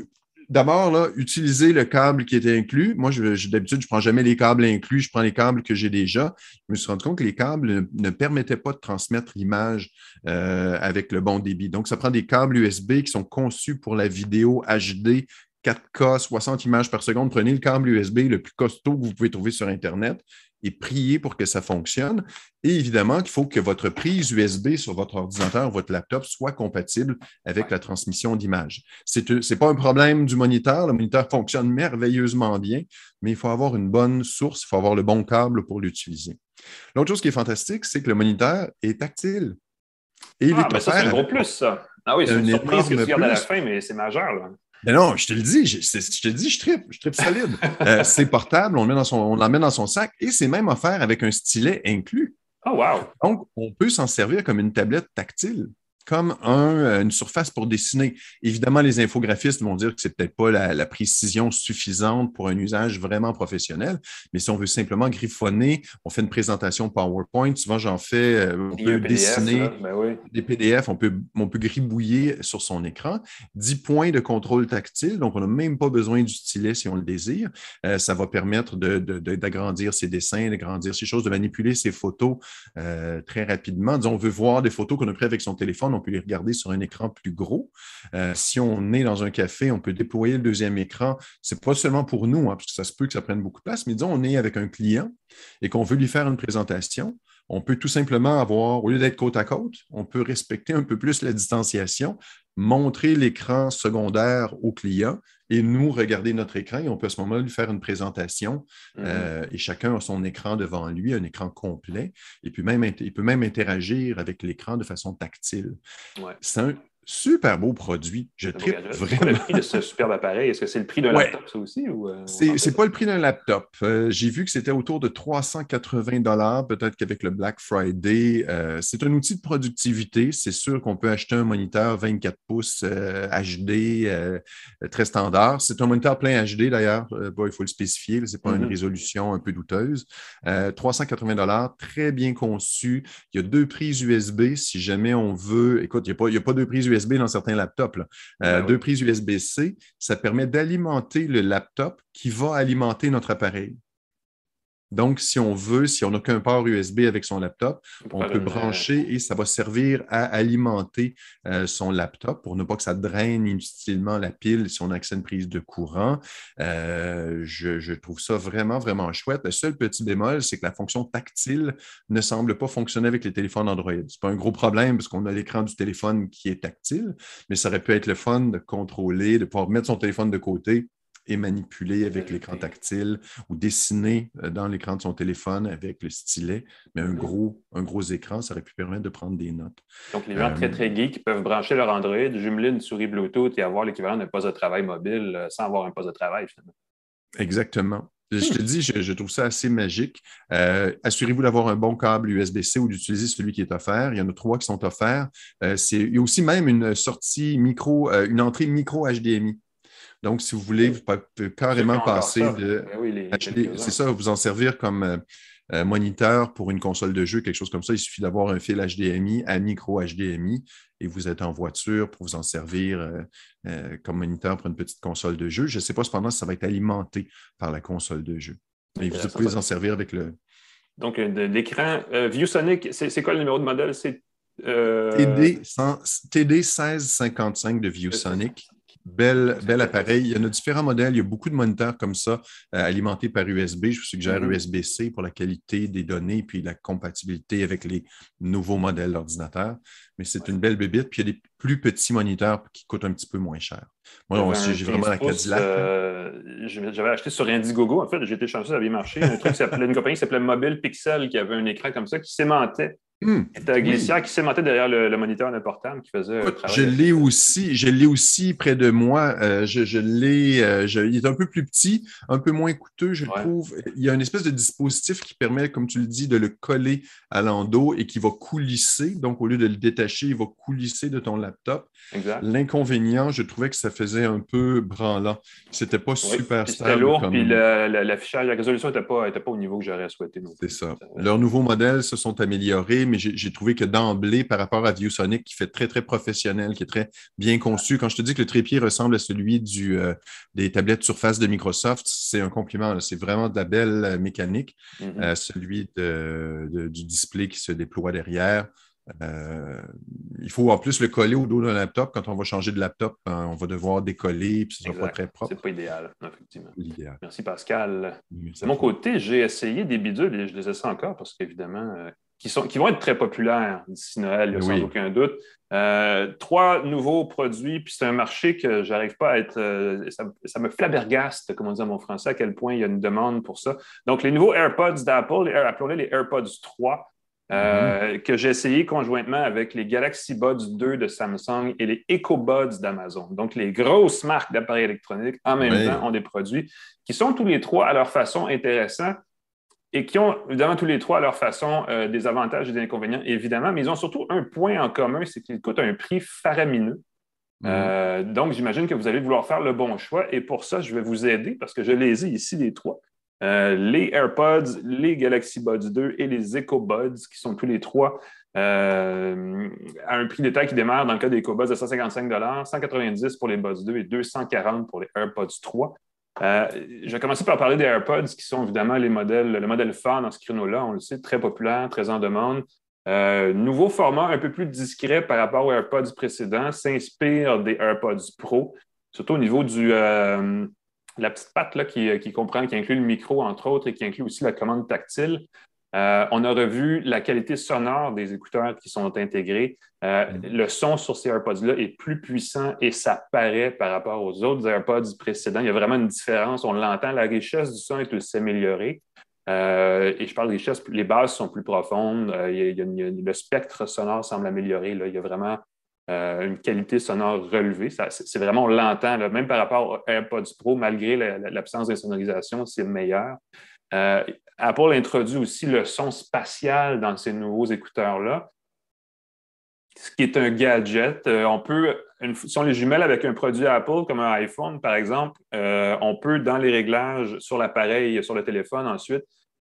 d'abord, utiliser le câble qui était inclus. Moi, d'habitude, je ne prends jamais les câbles inclus, je prends les câbles que j'ai déjà. Je me suis rendu compte que les câbles ne, permettaient pas de transmettre l'image euh, avec le bon débit. Donc, ça prend des câbles USB qui sont conçus pour la vidéo HD 4K, 60 images par seconde. Prenez le câble USB le plus costaud que vous pouvez trouver sur Internet et prier pour que ça fonctionne. Et évidemment qu'il faut que votre prise USB sur votre ordinateur ou votre laptop soit compatible avec la transmission d'image. Ce n'est pas un problème du moniteur. Le moniteur fonctionne merveilleusement bien, mais il faut avoir une bonne source, il faut avoir le bon câble pour l'utiliser. L'autre chose qui est fantastique, c'est que le moniteur est tactile. Et il ah, est ben ça, c'est un gros plus, ça. Ah oui, c'est une, surprise que tu gardes à la fin, mais c'est majeur. Là. Mais non, je te le dis, je, te le dis, je tripe, je tripe solide. Euh, c'est portable, on, met on l'emmène dans son sac et c'est même offert avec un stylet inclus. Oh, wow! Donc, on peut s'en servir comme une tablette tactile comme euh, une surface pour dessiner. Évidemment, les infographistes vont dire que c'est peut-être pas la, précision suffisante pour un usage vraiment professionnel, mais si on veut simplement griffonner, on fait une présentation PowerPoint. Souvent, j'en fais, euh, on peut dessiner ben des PDF, on peut, on peut gribouiller sur son écran. 10 points de contrôle tactile, donc on n'a même pas besoin du stylet si on le désire. Euh, ça va permettre d'agrandir ses dessins, d'agrandir ses choses, de manipuler ses photos très rapidement. Disons, on veut voir des photos qu'on a prises avec son téléphone on peut les regarder sur un écran plus gros. Euh, si on est dans un café, on peut déployer le deuxième écran. Ce n'est pas seulement pour nous, hein, parce que ça se peut que ça prenne beaucoup de place, mais disons, on est avec un client et qu'on veut lui faire une présentation on peut tout simplement avoir, au lieu d'être côte à côte, on peut respecter un peu plus la distanciation, montrer l'écran secondaire au client et nous regarder notre écran et on peut à ce moment-là lui faire une présentation mm-hmm. euh, et chacun a son écran devant lui, un écran complet et puis même, il peut même interagir avec l'écran de façon tactile. C'est un super beau produit. Je tripe vraiment. le prix de ce superbe appareil, est-ce que c'est le prix d'un laptop, ça aussi? Ou, euh, c'est pas? le prix d'un laptop. Euh, j'ai vu que c'était autour de 380 peut-être qu'avec le Black Friday. Euh, c'est un outil de productivité. C'est sûr qu'on peut acheter un moniteur 24 pouces HD très standard. C'est un moniteur plein HD d'ailleurs. il faut le spécifier. Ce n'est pas une mm-hmm. résolution un peu douteuse. 380 très bien conçu. Il y a deux prises USB si jamais on veut. Écoute, il n'y a, a, pas deux prises USB USB dans certains laptops. Euh, ben deux prises USB-C, ça permet d'alimenter le laptop qui va alimenter notre appareil. Donc, si on veut, si on n'a qu'un port USB avec son laptop, on peut brancher et ça va servir à alimenter euh, son laptop pour ne pas que ça draine inutilement la pile si on a accès à une prise de courant. Euh, je, trouve ça vraiment, vraiment chouette. Le seul petit bémol, c'est que la fonction tactile ne semble pas fonctionner avec les téléphones Android. Ce n'est pas un gros problème parce qu'on a l'écran du téléphone qui est tactile, mais ça aurait pu être le fun de contrôler, de pouvoir mettre son téléphone de côté et manipuler avec l'écran tactile ou dessiner euh, dans l'écran de son téléphone avec le stylet, mais un gros, un gros écran, ça aurait pu permettre de prendre des notes. Donc, les gens très, euh, très geeks peuvent brancher leur Android, jumeler une souris Bluetooth et avoir l'équivalent d'un poste de travail mobile euh, sans avoir un poste de travail, finalement. Aussi. Je te dis, je, trouve ça assez magique. Assurez-vous d'avoir un bon câble USB-C ou d'utiliser celui qui est offert. Il y en a trois qui sont offerts. il y a aussi même une sortie micro, une entrée micro HDMI. Donc, si vous voulez, vous pouvez carrément passer de. Ben c'est ça, vous en servir comme. Euh, euh, moniteur pour une console de jeu, quelque chose comme ça, il suffit d'avoir un fil HDMI, un micro HDMI, et vous êtes en voiture pour vous en servir euh, euh, comme moniteur pour une petite console de jeu. Je ne sais pas cependant si ça va être alimenté par la console de jeu. Mais vous pouvez en servir avec le. Donc, de l'écran ViewSonic, c'est quoi le numéro de modèle? C'est TD, TD 1655 de ViewSonic. Bel, bel appareil. Il y en a différents modèles. Il y a beaucoup de moniteurs comme ça, euh, alimentés par USB. Je vous suggère mm-hmm. USB-C pour la qualité des données puis la compatibilité avec les nouveaux modèles d'ordinateur. Mais c'est une belle bébite. Puis il y a des plus petits moniteurs qui coûtent un petit peu moins cher. Moi, j'ai vraiment la Cadillac. Euh, j'avais acheté sur Indiegogo. En fait, j'ai été chanceux, ça avait marché. Un truc une compagnie qui s'appelait Mobile Pixel qui avait un écran comme ça qui s'aimantait Hmm. C'était un glissière qui s'aimantait derrière le, moniteur d'un portable qui faisait Je l'ai aussi, je l'ai aussi près de moi. Euh, je, l'ai, euh, il est un peu plus petit, un peu moins coûteux, je trouve. Il y a une espèce de dispositif qui permet, comme tu le dis, de le coller à l'endos et qui va coulisser. Donc, au lieu de le détacher, il va coulisser de ton laptop. L'inconvénient, je trouvais que ça faisait un peu branlant. C'était pas super stable. C'était lourd, puis l'affichage, la, résolution n'était pas, pas au niveau que j'aurais souhaité. C'est ça. Leurs nouveaux modèles se sont améliorés mais j'ai trouvé que d'emblée, par rapport à ViewSonic, qui fait très, très professionnel, qui est très bien conçu, quand je te dis que le trépied ressemble à celui du, euh, des tablettes Surface de Microsoft, c'est un compliment. C'est vraiment de la belle euh, mécanique. Euh, celui du display qui se déploie derrière. il faut en plus le coller au dos d'un laptop. Quand on va changer de laptop, hein, on va devoir décoller, puis ce ne sera pas très propre. C'est pas idéal, effectivement. Merci Pascal. de mon côté, j'ai essayé des bidules et je les essaie encore parce qu'évidemment, qui, sont, qui vont être très populaires d'ici Noël, sans aucun doute. Euh, trois nouveaux produits, puis c'est un marché que j'arrive pas à être. Euh, ça, me flabbergaste, comme on dit en mon français, à quel point il y a une demande pour ça. Donc, les nouveaux AirPods d'Apple, appelons-les les AirPods 3, euh, mm-hmm. que j'ai essayé conjointement avec les Galaxy Buds 2 de Samsung et les EcoBuds d'Amazon. Donc, les grosses marques d'appareils électroniques en même temps ont des produits qui sont tous les trois à leur façon intéressants et qui ont évidemment tous les trois à leur façon euh, des avantages et des inconvénients, évidemment, mais ils ont surtout un point en commun, c'est qu'ils coûtent un prix faramineux. Mhm. Euh, donc, j'imagine que vous allez vouloir faire le bon choix et pour ça, je vais vous aider parce que je les ai ici, les trois. Euh, les AirPods, les Galaxy Buds 2 et les EcoBuds, qui sont tous les trois à un prix détail qui démarre dans le cas des EcoBuds de 155 190 pour les Buds 2 et 240 pour les AirPods 3. Euh, je vais commencer par parler des AirPods, qui sont évidemment les modèles, le modèle phare dans ce créneau-là. On le sait, très populaire, très en demande. Euh, nouveau format un peu plus discret par rapport aux AirPods précédents, s'inspire des AirPods Pro, surtout au niveau de euh, la petite patte là, qui, comprend, qui inclut le micro, entre autres, et qui inclut aussi la commande tactile. Euh, on a revu la qualité sonore des écouteurs qui sont intégrés. Euh, mm. Le son sur ces AirPods-là est plus puissant et ça paraît par rapport aux autres AirPods précédents. Il y a vraiment une différence. On l'entend. La richesse du son est aussi améliorée. Euh, et je parle de richesse, les bases sont plus profondes. le spectre sonore semble améliorer. Il y a vraiment une qualité sonore relevée. C'est vraiment, on l'entend, même par rapport aux AirPods Pro, malgré l'absence d'insonorisation, c'est meilleur. Apple introduit aussi le son spatial dans ces nouveaux écouteurs-là, ce qui est un gadget. Euh, on peut, si on les jumelle avec un produit Apple comme un iPhone, par exemple, euh, on peut, dans les réglages sur l'appareil, sur le téléphone ensuite,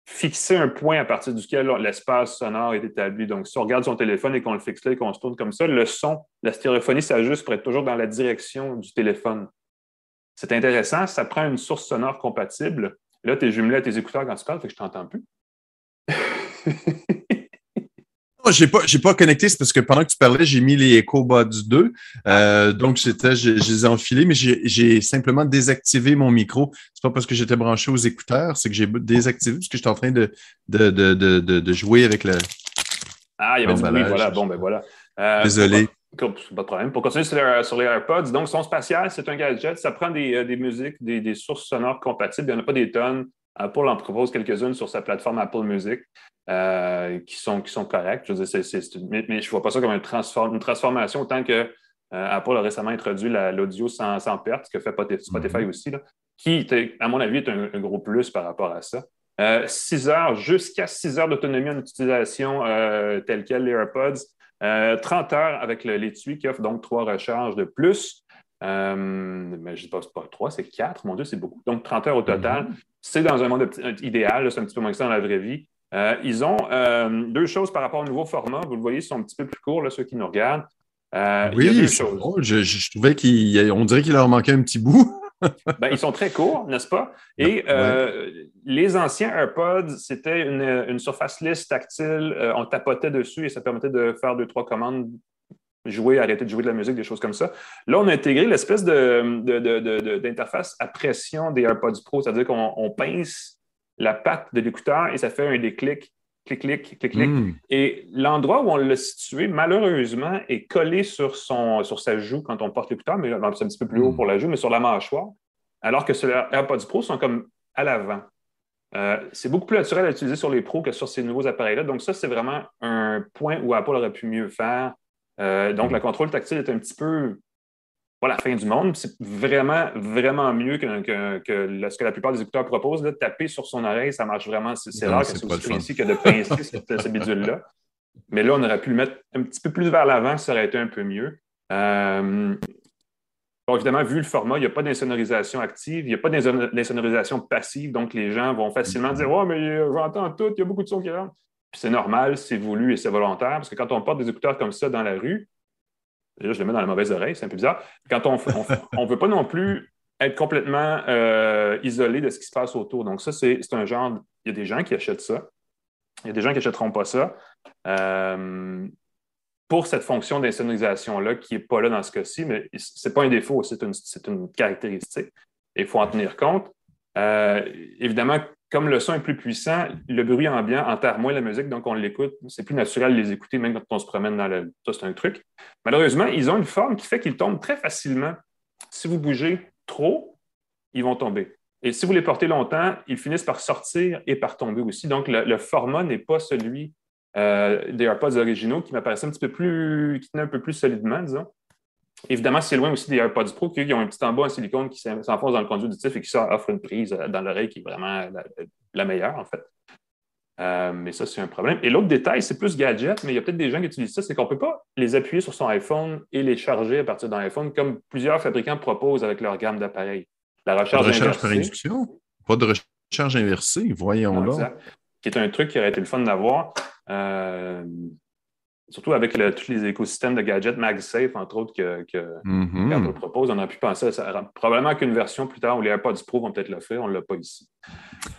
fixer un point à partir duquel l'espace sonore est établi. Donc, si on regarde son téléphone et qu'on le fixe là et qu'on se tourne comme ça, le son, la stéréophonie s'ajuste pour être toujours dans la direction du téléphone. C'est intéressant, ça prend une source sonore compatible Là, tu es jumelé à tes écouteurs quand tu parles, fait que je t'entends plus. Je n'ai pas, pas connecté, c'est parce que pendant que tu parlais, j'ai mis les EcoBuds 2. Euh, donc, c'était, je, les ai enfilés, mais j'ai simplement désactivé mon micro. C'est pas parce que j'étais branché aux écouteurs, c'est que j'ai désactivé parce que j'étais en train de, de, de, de, jouer avec le. Ah, il y avait du bruit, voilà. Bon, ben voilà. Euh, Désolé. Pas de problème. Pour continuer sur les, sur les AirPods, donc son spatial, c'est un gadget. Ça prend des, euh, des musiques, des, des, sources sonores compatibles. Il n'y en a pas des tonnes. Apple en propose quelques-unes sur sa plateforme Apple Music euh, qui, sont, qui sont correctes. Je veux mais, je ne vois pas ça comme une, transform, une transformation autant que euh, Apple a récemment introduit l'audio sans, sans, perte, ce que fait Spotify mm-hmm. aussi, là, qui, à mon avis, est un, gros plus par rapport à ça. 6 heures, jusqu'à 6 heures d'autonomie en utilisation telle quelle les AirPods. 30 euh, heures avec l'étui qui offre donc trois recharges de plus. Euh, mais je ne dis pas, pas trois, c'est quatre. Mon Dieu, c'est beaucoup. Donc, 30 heures au total. Mm-hmm. C'est dans un monde idéal, c'est un petit peu moins que ça dans la vraie vie. Euh, ils ont euh, deux choses par rapport au nouveau format. Vous le voyez, ils sont un petit peu plus courts, là, ceux qui nous regardent. Euh, oui, il Je, trouvais qu'on dirait qu'il leur manquait un petit bout. Ben, ils sont très courts, n'est-ce pas? Et les anciens AirPods, c'était une, surface lisse tactile. on tapotait dessus et ça permettait de faire deux, trois commandes jouer, arrêter de jouer de la musique, des choses comme ça. Là, on a intégré l'espèce d'interface à pression des AirPods Pro, c'est-à-dire qu'on pince la patte de l'écouteur et ça fait un déclic, clic, clic, clic, clic. Hmm. Et l'endroit où on l'a situé, malheureusement, est collé sur, son, sur sa joue quand on porte l'écouteur, mais c'est un petit peu plus haut hmm. pour la joue, mais sur la mâchoire. Alors que sur les AirPods Pro sont comme à l'avant. Euh, c'est beaucoup plus naturel à utiliser sur les pros que sur ces nouveaux appareils-là. Donc, ça, c'est vraiment un point où Apple aurait pu mieux faire. Euh, donc, hmm. le contrôle tactile est un petit peu pas la fin du monde. C'est vraiment, vraiment mieux que, ce que la plupart des écouteurs proposent. taper sur son oreille, ça marche vraiment. C'est rare que c'est aussi précis que de pincer cette, bidule-là. Mais là, on aurait pu le mettre un petit peu plus vers l'avant, ça aurait été un peu mieux. Euh, évidemment, vu le format, il n'y a pas d'insonorisation active, il n'y a pas d'insonorisation passive, donc les gens vont facilement dire Oh, mais j'entends tout, il y a beaucoup de sons qui rentrent. Puis c'est normal, c'est voulu et c'est volontaire, parce que quand on porte des écouteurs comme ça dans la rue, Je le mets dans la mauvaise oreille, c'est un peu bizarre. Quand on ne veut pas non plus être complètement euh, isolé de ce qui se passe autour. Donc, ça, c'est un genre. Il y a des gens qui achètent ça. Il y a des gens qui n'achèteront pas ça. Euh, pour cette fonction d'insonorisation-là, qui n'est pas là dans ce cas-ci, mais ce n'est pas un défaut, c'est une, une, caractéristique. Il faut en tenir compte. Euh, évidemment, comme le son est plus puissant, le bruit ambiant enterre moins la musique, donc on l'écoute. C'est plus naturel de les écouter, même quand on se promène dans le. Ça, c'est un truc. Malheureusement, ils ont une forme qui fait qu'ils tombent très facilement. Si vous bougez trop, ils vont tomber. Et si vous les portez longtemps, ils finissent par sortir et par tomber aussi. Donc, le, format n'est pas celui euh, des AirPods originaux qui m'apparaissait un petit peu plus, qui tenait un peu plus solidement, disons. Évidemment, c'est loin aussi des AirPods Pro qui ont un petit embout en silicone qui s'enfonce dans le conduit auditif et qui offre une prise euh, dans l'oreille qui est vraiment la, meilleure, en fait. Euh, mais ça, c'est un problème. Et l'autre détail, c'est plus gadget, mais il y a peut-être des gens qui utilisent ça, c'est qu'on ne peut pas les appuyer sur son iPhone et les charger à partir d'un iPhone comme plusieurs fabricants proposent avec leur gamme d'appareils. La recharge, pas de recharge par induction? Pas de recharge inversée, voyons là. Qui est un truc qui aurait été le fun d'avoir. Euh, surtout avec tous les écosystèmes de gadgets MagSafe, entre autres, que, que mm-hmm. propose, on a pu penser à ça. Probablement qu'une version plus tard où les AirPods Pro vont peut-être l'offrir, on ne l'a pas ici.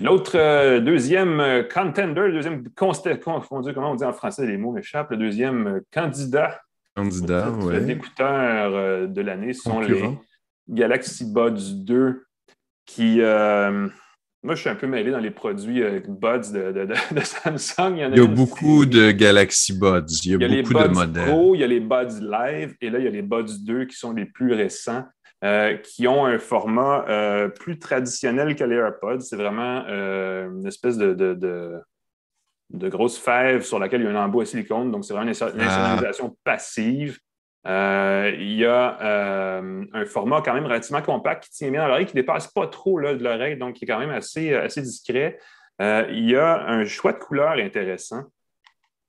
L'autre euh, deuxième euh, contender, le deuxième confondu, comment on dit en français, les mots m'échappent, le deuxième euh, candidat, candidat de l'année sont les Galaxy Buds 2 qui moi, je suis un peu mêlé dans les produits euh, Buds de, Samsung. Il y, a, beaucoup de Galaxy Buds. Il y a, beaucoup de modèles. Pro, il y a les Buds Live et là, il y a les Buds 2 qui sont les plus récents, euh, qui ont un format euh, plus traditionnel que les AirPods. C'est vraiment une espèce de, de, grosse fève sur laquelle il y a un embout à silicone. Donc, c'est vraiment une, une ah. passive. Euh, il y a euh, un format quand même relativement compact qui tient bien dans l'oreille, qui ne dépasse pas trop là, de l'oreille, donc qui est quand même assez, euh, assez discret. il y a un choix de couleurs intéressant.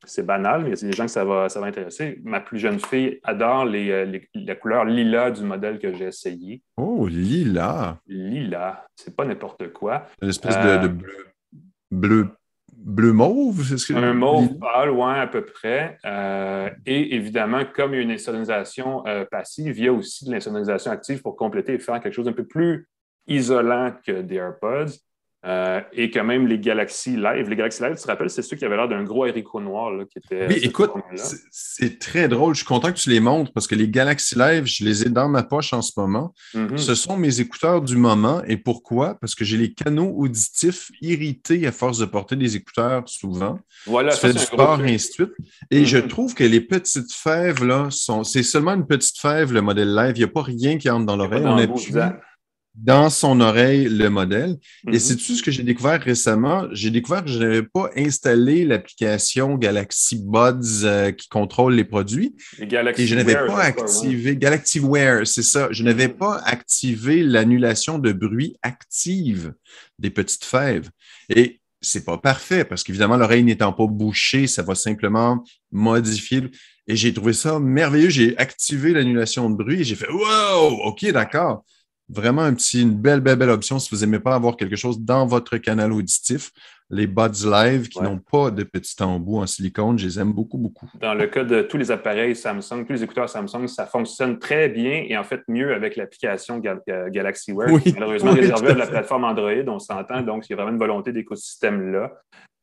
C'est banal, mais il y a des gens que ça va, ça va intéresser. Ma plus jeune fille adore les, la couleur lila du modèle que j'ai essayé. Oh, lila! Lila, c'est pas n'importe quoi. Une espèce de, bleu, bleu bleu mauve, c'est ce que Un mauve pâle, loin à peu près. Euh, et évidemment, comme il y a une insonorisation euh, passive, il y a aussi de l'insonorisation active pour compléter et faire quelque chose d'un peu plus isolant que des AirPods. Euh, et quand même les Galaxy Live. Les Galaxy Live, tu te rappelles, c'est ceux qui avaient l'air d'un gros haricot noir là, qui était. Oui, écoute, c'est très drôle. Je suis content que tu les montres parce que les Galaxy Live, je les ai dans ma poche en ce moment. Mm-hmm. Ce sont mes écouteurs du moment. Et pourquoi? Parce que j'ai les canaux auditifs irrités à force de porter des écouteurs souvent. Voilà, tu fais du sport et ainsi de suite. Et je mm-hmm. trouve que les petites fèves, là, sont. C'est seulement une petite fève, le modèle Live. Il n'y a pas rien qui entre dans l'oreille. On appuie dans son oreille le modèle. Et mhm. c'est tout ce que j'ai découvert récemment? J'ai découvert que je n'avais pas installé l'application Galaxy Buds euh, qui contrôle les produits. Et, je n'avais pas activé Galaxy Wear, c'est ça. Je n'avais mhm. pas activé l'annulation de bruit active des petites fèves. Et c'est pas parfait parce qu'évidemment, l'oreille n'étant pas bouchée, ça va simplement modifier. Et j'ai trouvé ça merveilleux. J'ai activé l'annulation de bruit et j'ai fait Wow, OK, d'accord. Vraiment un petit, une belle, belle, belle option si vous n'aimez pas avoir quelque chose dans votre canal auditif. Les Buds Live qui n'ont pas de petits embouts en silicone, je les aime beaucoup, beaucoup. Dans le cas de tous les appareils Samsung, tous les écouteurs Samsung, ça fonctionne très bien et en fait mieux avec l'application euh, Galaxy Wear, malheureusement réservée à la plateforme Android, on s'entend, donc il y a vraiment une volonté d'écosystème-là.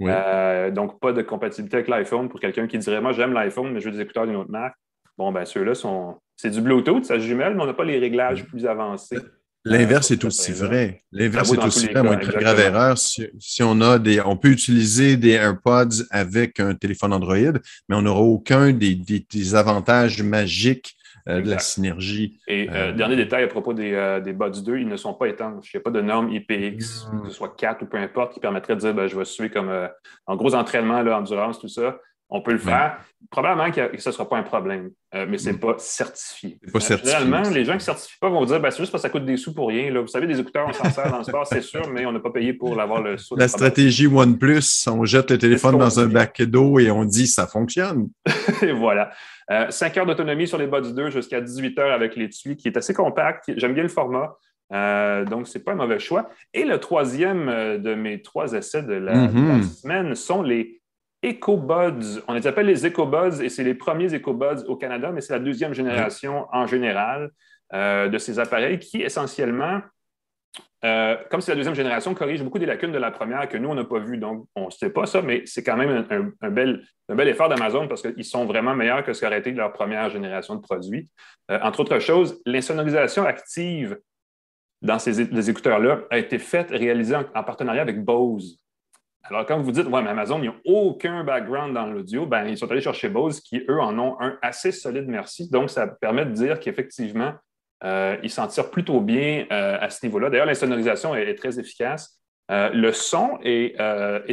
Euh, donc, pas de compatibilité avec l'iPhone pour quelqu'un qui dirait Moi, j'aime l'iPhone, mais je veux des écouteurs d'une autre marque. Bon, ben ceux-là sont. C'est du Bluetooth, ça se jumelle, mais on n'a pas les réglages plus avancés. L'inverse est aussi vrai. L'inverse est aussi vrai. Une très grave erreur. Si, on a des, on peut utiliser des AirPods avec un téléphone Android, mais on n'aura aucun des, avantages magiques euh, de la synergie. Et euh, euh, dernier détail à propos des, des Buds 2, ils ne sont pas étanches. Il n'y a pas de norme IPX, hmm. que ce soit 4 ou peu importe, qui permettrait de dire ben, je vais suivre comme en gros entraînement, là, endurance, tout ça. On peut le faire. Probablement que ce ne sera pas un problème, euh, mais ce n'est mm. pas certifié. Pas euh, certifié. Généralement, les gens qui ne certifient pas vont dire ben, c'est juste parce que ça coûte des sous pour rien. Là. Vous savez, des écouteurs, on s'en sert dans le sport, c'est sûr, mais on n'a pas payé pour avoir le sous. La stratégie OnePlus, on jette le téléphone dans un bac d'eau et on dit ça fonctionne. et voilà. 5 euh, heures d'autonomie sur les Buds 2 jusqu'à 18 heures avec l'étui, qui est assez compact. J'aime bien le format. donc, ce n'est pas un mauvais choix. Et le troisième de mes trois essais de la mm-hmm. semaine sont les EcoBuds. On les appelle les EcoBuds et c'est les premiers EcoBuds au Canada, mais c'est la deuxième génération en général euh, de ces appareils qui, essentiellement, euh, comme c'est la deuxième génération, corrige beaucoup des lacunes de la première que nous, on n'a pas vues. Donc, on ne sait pas ça, mais c'est quand même un, bel, effort d'Amazon parce qu'ils sont vraiment meilleurs que ce qu'aurait été leur première génération de produits. Euh, entre autres choses, l'insonorisation active dans ces écouteurs-là a été faite, réalisée en partenariat avec Bose. Alors, quand vous dites, ouais, mais Amazon, il n'y a aucun background dans l'audio, ben, ils sont allés chercher Bose qui, eux, en ont un assez solide merci. Donc, ça permet de dire qu'effectivement, euh, ils s'en tirent plutôt bien euh, à ce niveau-là. D'ailleurs, l'insonorisation est, est, très efficace. Euh, le son est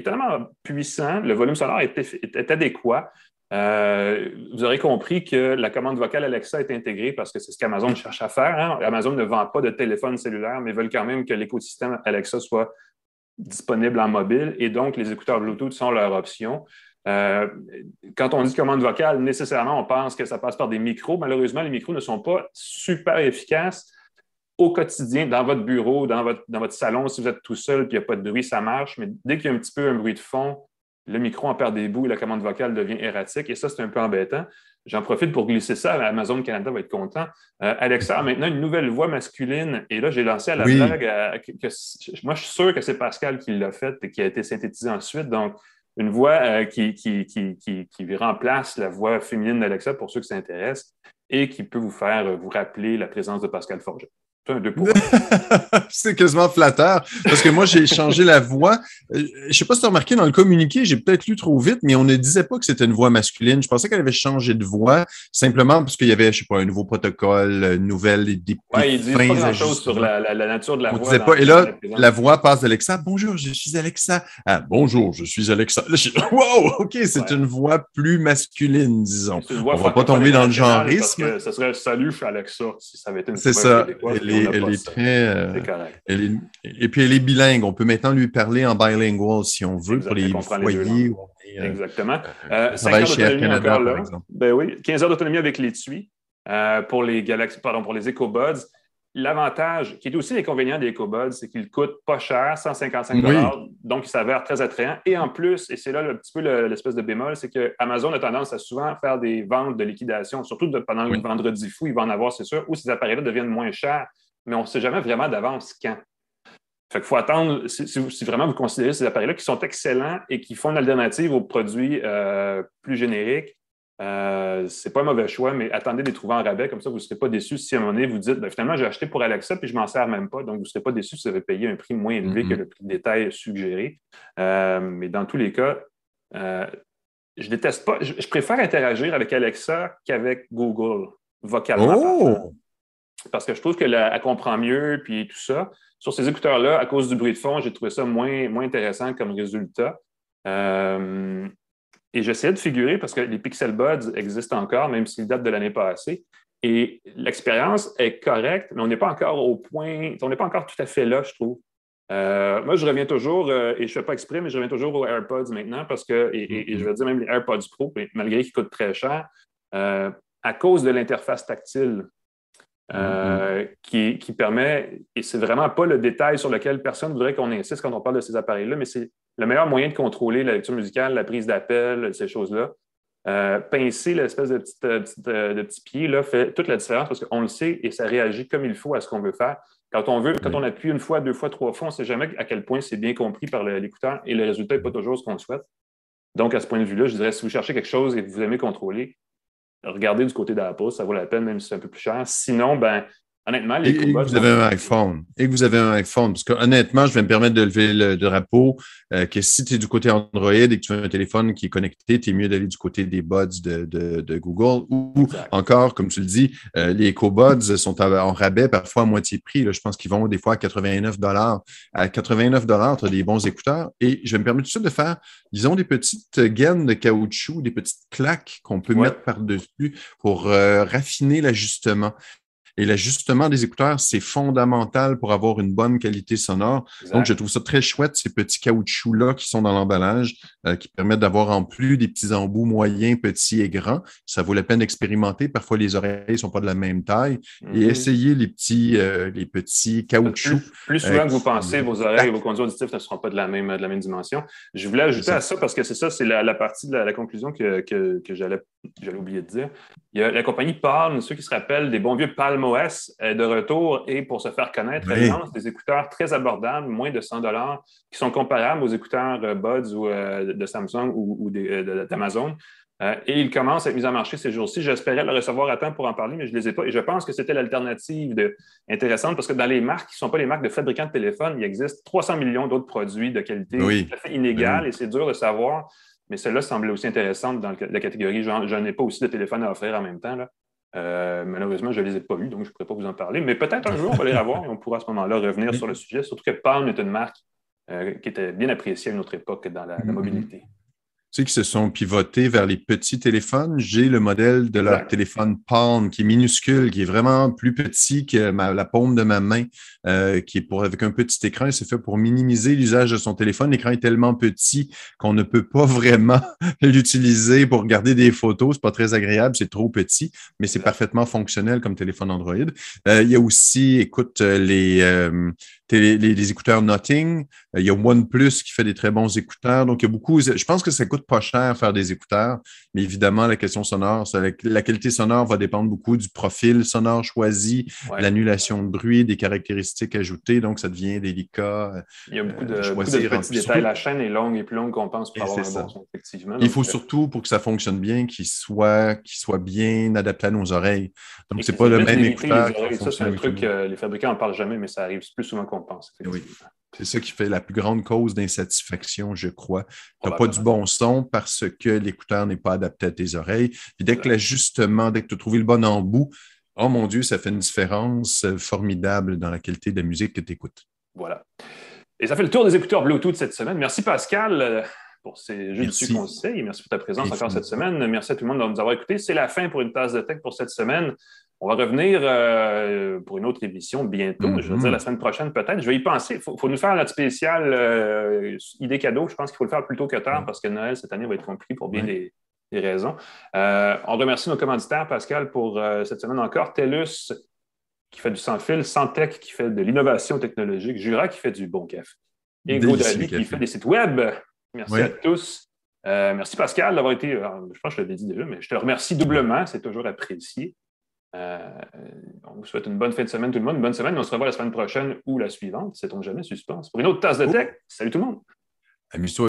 tellement puissant, le volume sonore est, adéquat. vous aurez compris que la commande vocale Alexa est intégrée parce que c'est ce qu'Amazon cherche à faire. Hein. Amazon ne vend pas de téléphone cellulaire, mais veulent quand même que l'écosystème Alexa soit disponibles en mobile et donc les écouteurs Bluetooth sont leur option. Euh, quand on dit commande vocale, nécessairement, on pense que ça passe par des micros. Malheureusement, les micros ne sont pas super efficaces au quotidien, dans votre bureau, dans votre, dans votre salon. Si vous êtes tout seul et qu'il n'y a pas de bruit, ça marche. Mais dès qu'il y a un petit peu un bruit de fond, le micro en perd des bouts et la commande vocale devient erratique. Et ça, c'est un peu embêtant. J'en profite pour glisser ça. Amazon Canada va être content. Euh, Alexa a maintenant une nouvelle voix masculine. Et là, j'ai lancé à la blague euh, que, moi, je suis sûr que c'est Pascal qui l'a fait et qui a été synthétisé ensuite. Donc, une voix euh, qui, qui, qui, qui, remplace la voix féminine d'Alexa pour ceux qui s'intéressent et qui peut vous faire vous rappeler la présence de Pascal Forget. c'est quasiment flatteur parce que moi, j'ai changé la voix. Euh, je ne sais pas si tu as remarqué dans le communiqué, j'ai peut-être lu trop vite, mais on ne disait pas que c'était une voix masculine. Je pensais qu'elle avait changé de voix simplement parce qu'il y avait, je ne sais pas, un nouveau protocole, une nouvelle, des, ouais, ils disent pas grand-chose sur la, nature de la voix. Pas. Et là, la voix passe d'Alexa. Bonjour, je suis Alexa. Ah, bonjour, je suis Alexa. wow, OK, c'est une voix plus masculine, disons. On ne va pas tomber dans le genreisme. Ce serait salut, je suis Alexa, si ça avait été une C'est ça elle est très. Euh, et puis elle est bilingue. On peut maintenant lui parler en bilingual si on veut pour les foyers. Euh, Exactement. Euh, 5 heures d'autonomie encore là. Ben oui, 15 heures d'autonomie avec l'étui euh, pour les Galaxy, pardon, pour les EcoBuds. L'avantage, qui est aussi l'inconvénient des EcoBuds, c'est qu'ils coûtent pas cher, 155 donc ils s'avèrent très attrayants. Et en plus, et c'est là un petit peu l'espèce de bémol, c'est que Amazon a tendance à souvent faire des ventes de liquidation, surtout pendant le vendredi fou, il va en avoir, c'est sûr, où ces appareils-là deviennent moins chers mais on ne sait jamais vraiment d'avance quand. Fait qu'il faut attendre, si, vraiment vous considérez ces appareils-là qui sont excellents et qui font une alternative aux produits euh, plus génériques, euh, ce n'est pas un mauvais choix, mais attendez de les trouver en rabais, comme ça vous ne serez pas déçus si à un moment donné vous dites ben, finalement j'ai acheté pour Alexa puis je ne m'en sers même pas, donc vous ne serez pas déçus si vous avez payé un prix moins élevé que mm-hmm. le prix de détail suggéré. Euh, mais dans tous les cas, je déteste pas, je, préfère interagir avec Alexa qu'avec Google vocalement. Oh! Parce que je trouve qu'elle comprend mieux, puis tout ça. Sur ces écouteurs-là, à cause du bruit de fond, j'ai trouvé ça moins, moins intéressant comme résultat. Euh, et j'essayais de figurer parce que les Pixel Buds existent encore, même s'ils datent de l'année passée. Et l'expérience est correcte, mais on n'est pas encore au point, on n'est pas encore tout à fait là, je trouve. Euh, moi, je reviens toujours, euh, et je ne fais pas exprès, mais je reviens toujours aux AirPods maintenant parce que, et, je vais dire même les AirPods Pro, malgré qu'ils coûtent très cher, à cause de l'interface tactile mm-hmm. qui, qui, permet, et c'est vraiment pas le détail sur lequel personne voudrait qu'on insiste quand on parle de ces appareils-là, mais c'est le meilleur moyen de contrôler la lecture musicale, la prise d'appel, ces choses-là. Euh, pincer l'espèce de, petit, euh, euh, de petit pied là, fait toute la différence parce qu'on le sait et ça réagit comme il faut à ce qu'on veut faire. Quand on veut, quand on appuie une fois, deux fois, trois fois, on ne sait jamais à quel point c'est bien compris par l'écouteur et le résultat n'est pas toujours ce qu'on souhaite. Donc, à ce point de vue-là, je dirais, si vous cherchez quelque chose et que vous aimez contrôler, regardez du côté d'Apple, ça vaut la peine, même si c'est un peu plus cher. Sinon, ben, Honnêtement, les et, vous avez un iPhone. Et que vous avez un iPhone. Parce que honnêtement, je vais me permettre de lever le drapeau euh, que si tu es du côté Android et que tu as un téléphone qui est connecté, tu es mieux d'aller du côté des buds de, Google. Ou encore, comme tu le dis, euh, les EcoBuds sont en rabais, parfois à moitié prix. Là, je pense qu'ils vont des fois à 89 À 89 tu as des bons écouteurs. Et je vais me permettre tout de suite de faire, disons, des petites gaines de caoutchouc, des petites claques qu'on peut mettre par-dessus pour euh, raffiner l'ajustement. Et l'ajustement des écouteurs, c'est fondamental pour avoir une bonne qualité sonore. Donc, je trouve ça très chouette, ces petits caoutchoucs-là qui sont dans l'emballage, euh, qui permettent d'avoir en plus des petits embouts moyens, petits et grands. Ça vaut la peine d'expérimenter. Parfois, les oreilles ne sont pas de la même taille. Et mhm. essayer les petits, euh, les petits caoutchoucs. Plus, souvent que vous pensez, vos oreilles et vos conduits auditifs ne seront pas de la même, de la même dimension. Je voulais ajouter à ça parce que c'est ça, c'est la, partie de la, conclusion que, que, que j'allais oublier de dire. Il y a la compagnie Palm, ceux qui se rappellent des bons vieux Palm OS, est de retour et pour se faire connaître, elle lance des écouteurs très abordables, moins de 100 qui sont comparables aux écouteurs euh, Buds ou euh, de Samsung ou, euh, d'Amazon. et ils commencent à être mis en marché ces jours-ci. J'espérais le recevoir à temps pour en parler, mais je ne les ai pas. Et je pense que c'était l'alternative intéressante parce que dans les marques qui ne sont pas les marques de fabricants de téléphones, il existe 300 millions d'autres produits de qualité tout à fait inégale et c'est dur de savoir mais celle-là semblait aussi intéressante dans la catégorie. Je ai pas aussi de téléphone à offrir en même temps. Euh, malheureusement, je ne les ai pas vus, donc je ne pourrais pas vous en parler. Mais peut-être un jour, on va les avoir et on pourra à ce moment-là revenir sur le sujet. Surtout que Palm est une marque euh, qui était bien appréciée à une autre époque dans la, la mm-hmm. mobilité tu sais, qui se sont pivotés vers les petits téléphones. J'ai le modèle de leur téléphone Palm qui est minuscule, qui est vraiment plus petit que la paume de ma main, euh, qui est pour avec un petit écran. C'est fait pour minimiser l'usage de son téléphone. L'écran est tellement petit qu'on ne peut pas vraiment l'utiliser pour regarder des photos. C'est pas très agréable, c'est trop petit, mais c'est parfaitement fonctionnel comme téléphone Android. Euh, il y a aussi, écoute, les, euh, les, écouteurs Notting. Il y a OnePlus qui fait des très bons écouteurs. Donc, il y a beaucoup. Je pense que ça coûte pas cher faire des écouteurs, mais évidemment, la question sonore, la qualité sonore va dépendre beaucoup du profil sonore choisi, l'annulation de bruit, des caractéristiques ajoutées. Donc, ça devient délicat. Il y a beaucoup de, euh, beaucoup de petits détails. La chaîne est longue et plus longue qu'on pense pour avoir un bon son, effectivement. Il faut euh, surtout, pour que ça fonctionne bien, qu'il soit, soit bien adapté à nos oreilles. Donc, c'est pas le même écouteur. Ça, c'est un truc que les fabricants n'en parlent jamais, mais ça arrive plus souvent qu'on Oui. C'est ça qui fait la plus grande cause d'insatisfaction, je crois. Tu n'as pas du bon son parce que l'écouteur n'est pas adapté à tes oreilles. Puis dès que l'ajustement, dès que tu as trouvé le bon embout, oh mon Dieu, ça fait une différence formidable dans la qualité de la musique que tu écoutes. Voilà. Et ça fait le tour des écouteurs Bluetooth cette semaine. Merci Pascal euh, pour ces justes conseils. Merci pour ta présence encore cette semaine. Merci à tout le monde de nous avoir écoutés. C'est la fin pour une tasse de tech pour cette semaine. On va revenir euh, pour une autre émission bientôt. Je veux dire, la semaine prochaine, peut-être. Je vais y penser. Il faut, nous faire notre spécial euh, idée cadeau. Je pense qu'il faut le faire plus tôt que tard parce que Noël, cette année, va être compliqué pour bien des, raisons. Euh, on remercie nos commanditaires, Pascal, pour cette semaine encore. TELUS, qui fait du sans-fil. Santec, qui fait de l'innovation technologique. Jura, qui fait du bon café. Et Godali, qui fait des sites web. Merci à tous. merci Pascal d'avoir été, je pense que je l'avais dit déjà, mais je te remercie doublement, c'est toujours apprécié. Euh, on vous souhaite une bonne fin de semaine, tout le monde. Une bonne semaine. On se revoit la semaine prochaine ou la suivante. C'est on jamais suspense. Pour une autre tasse de tech. Salut tout le monde.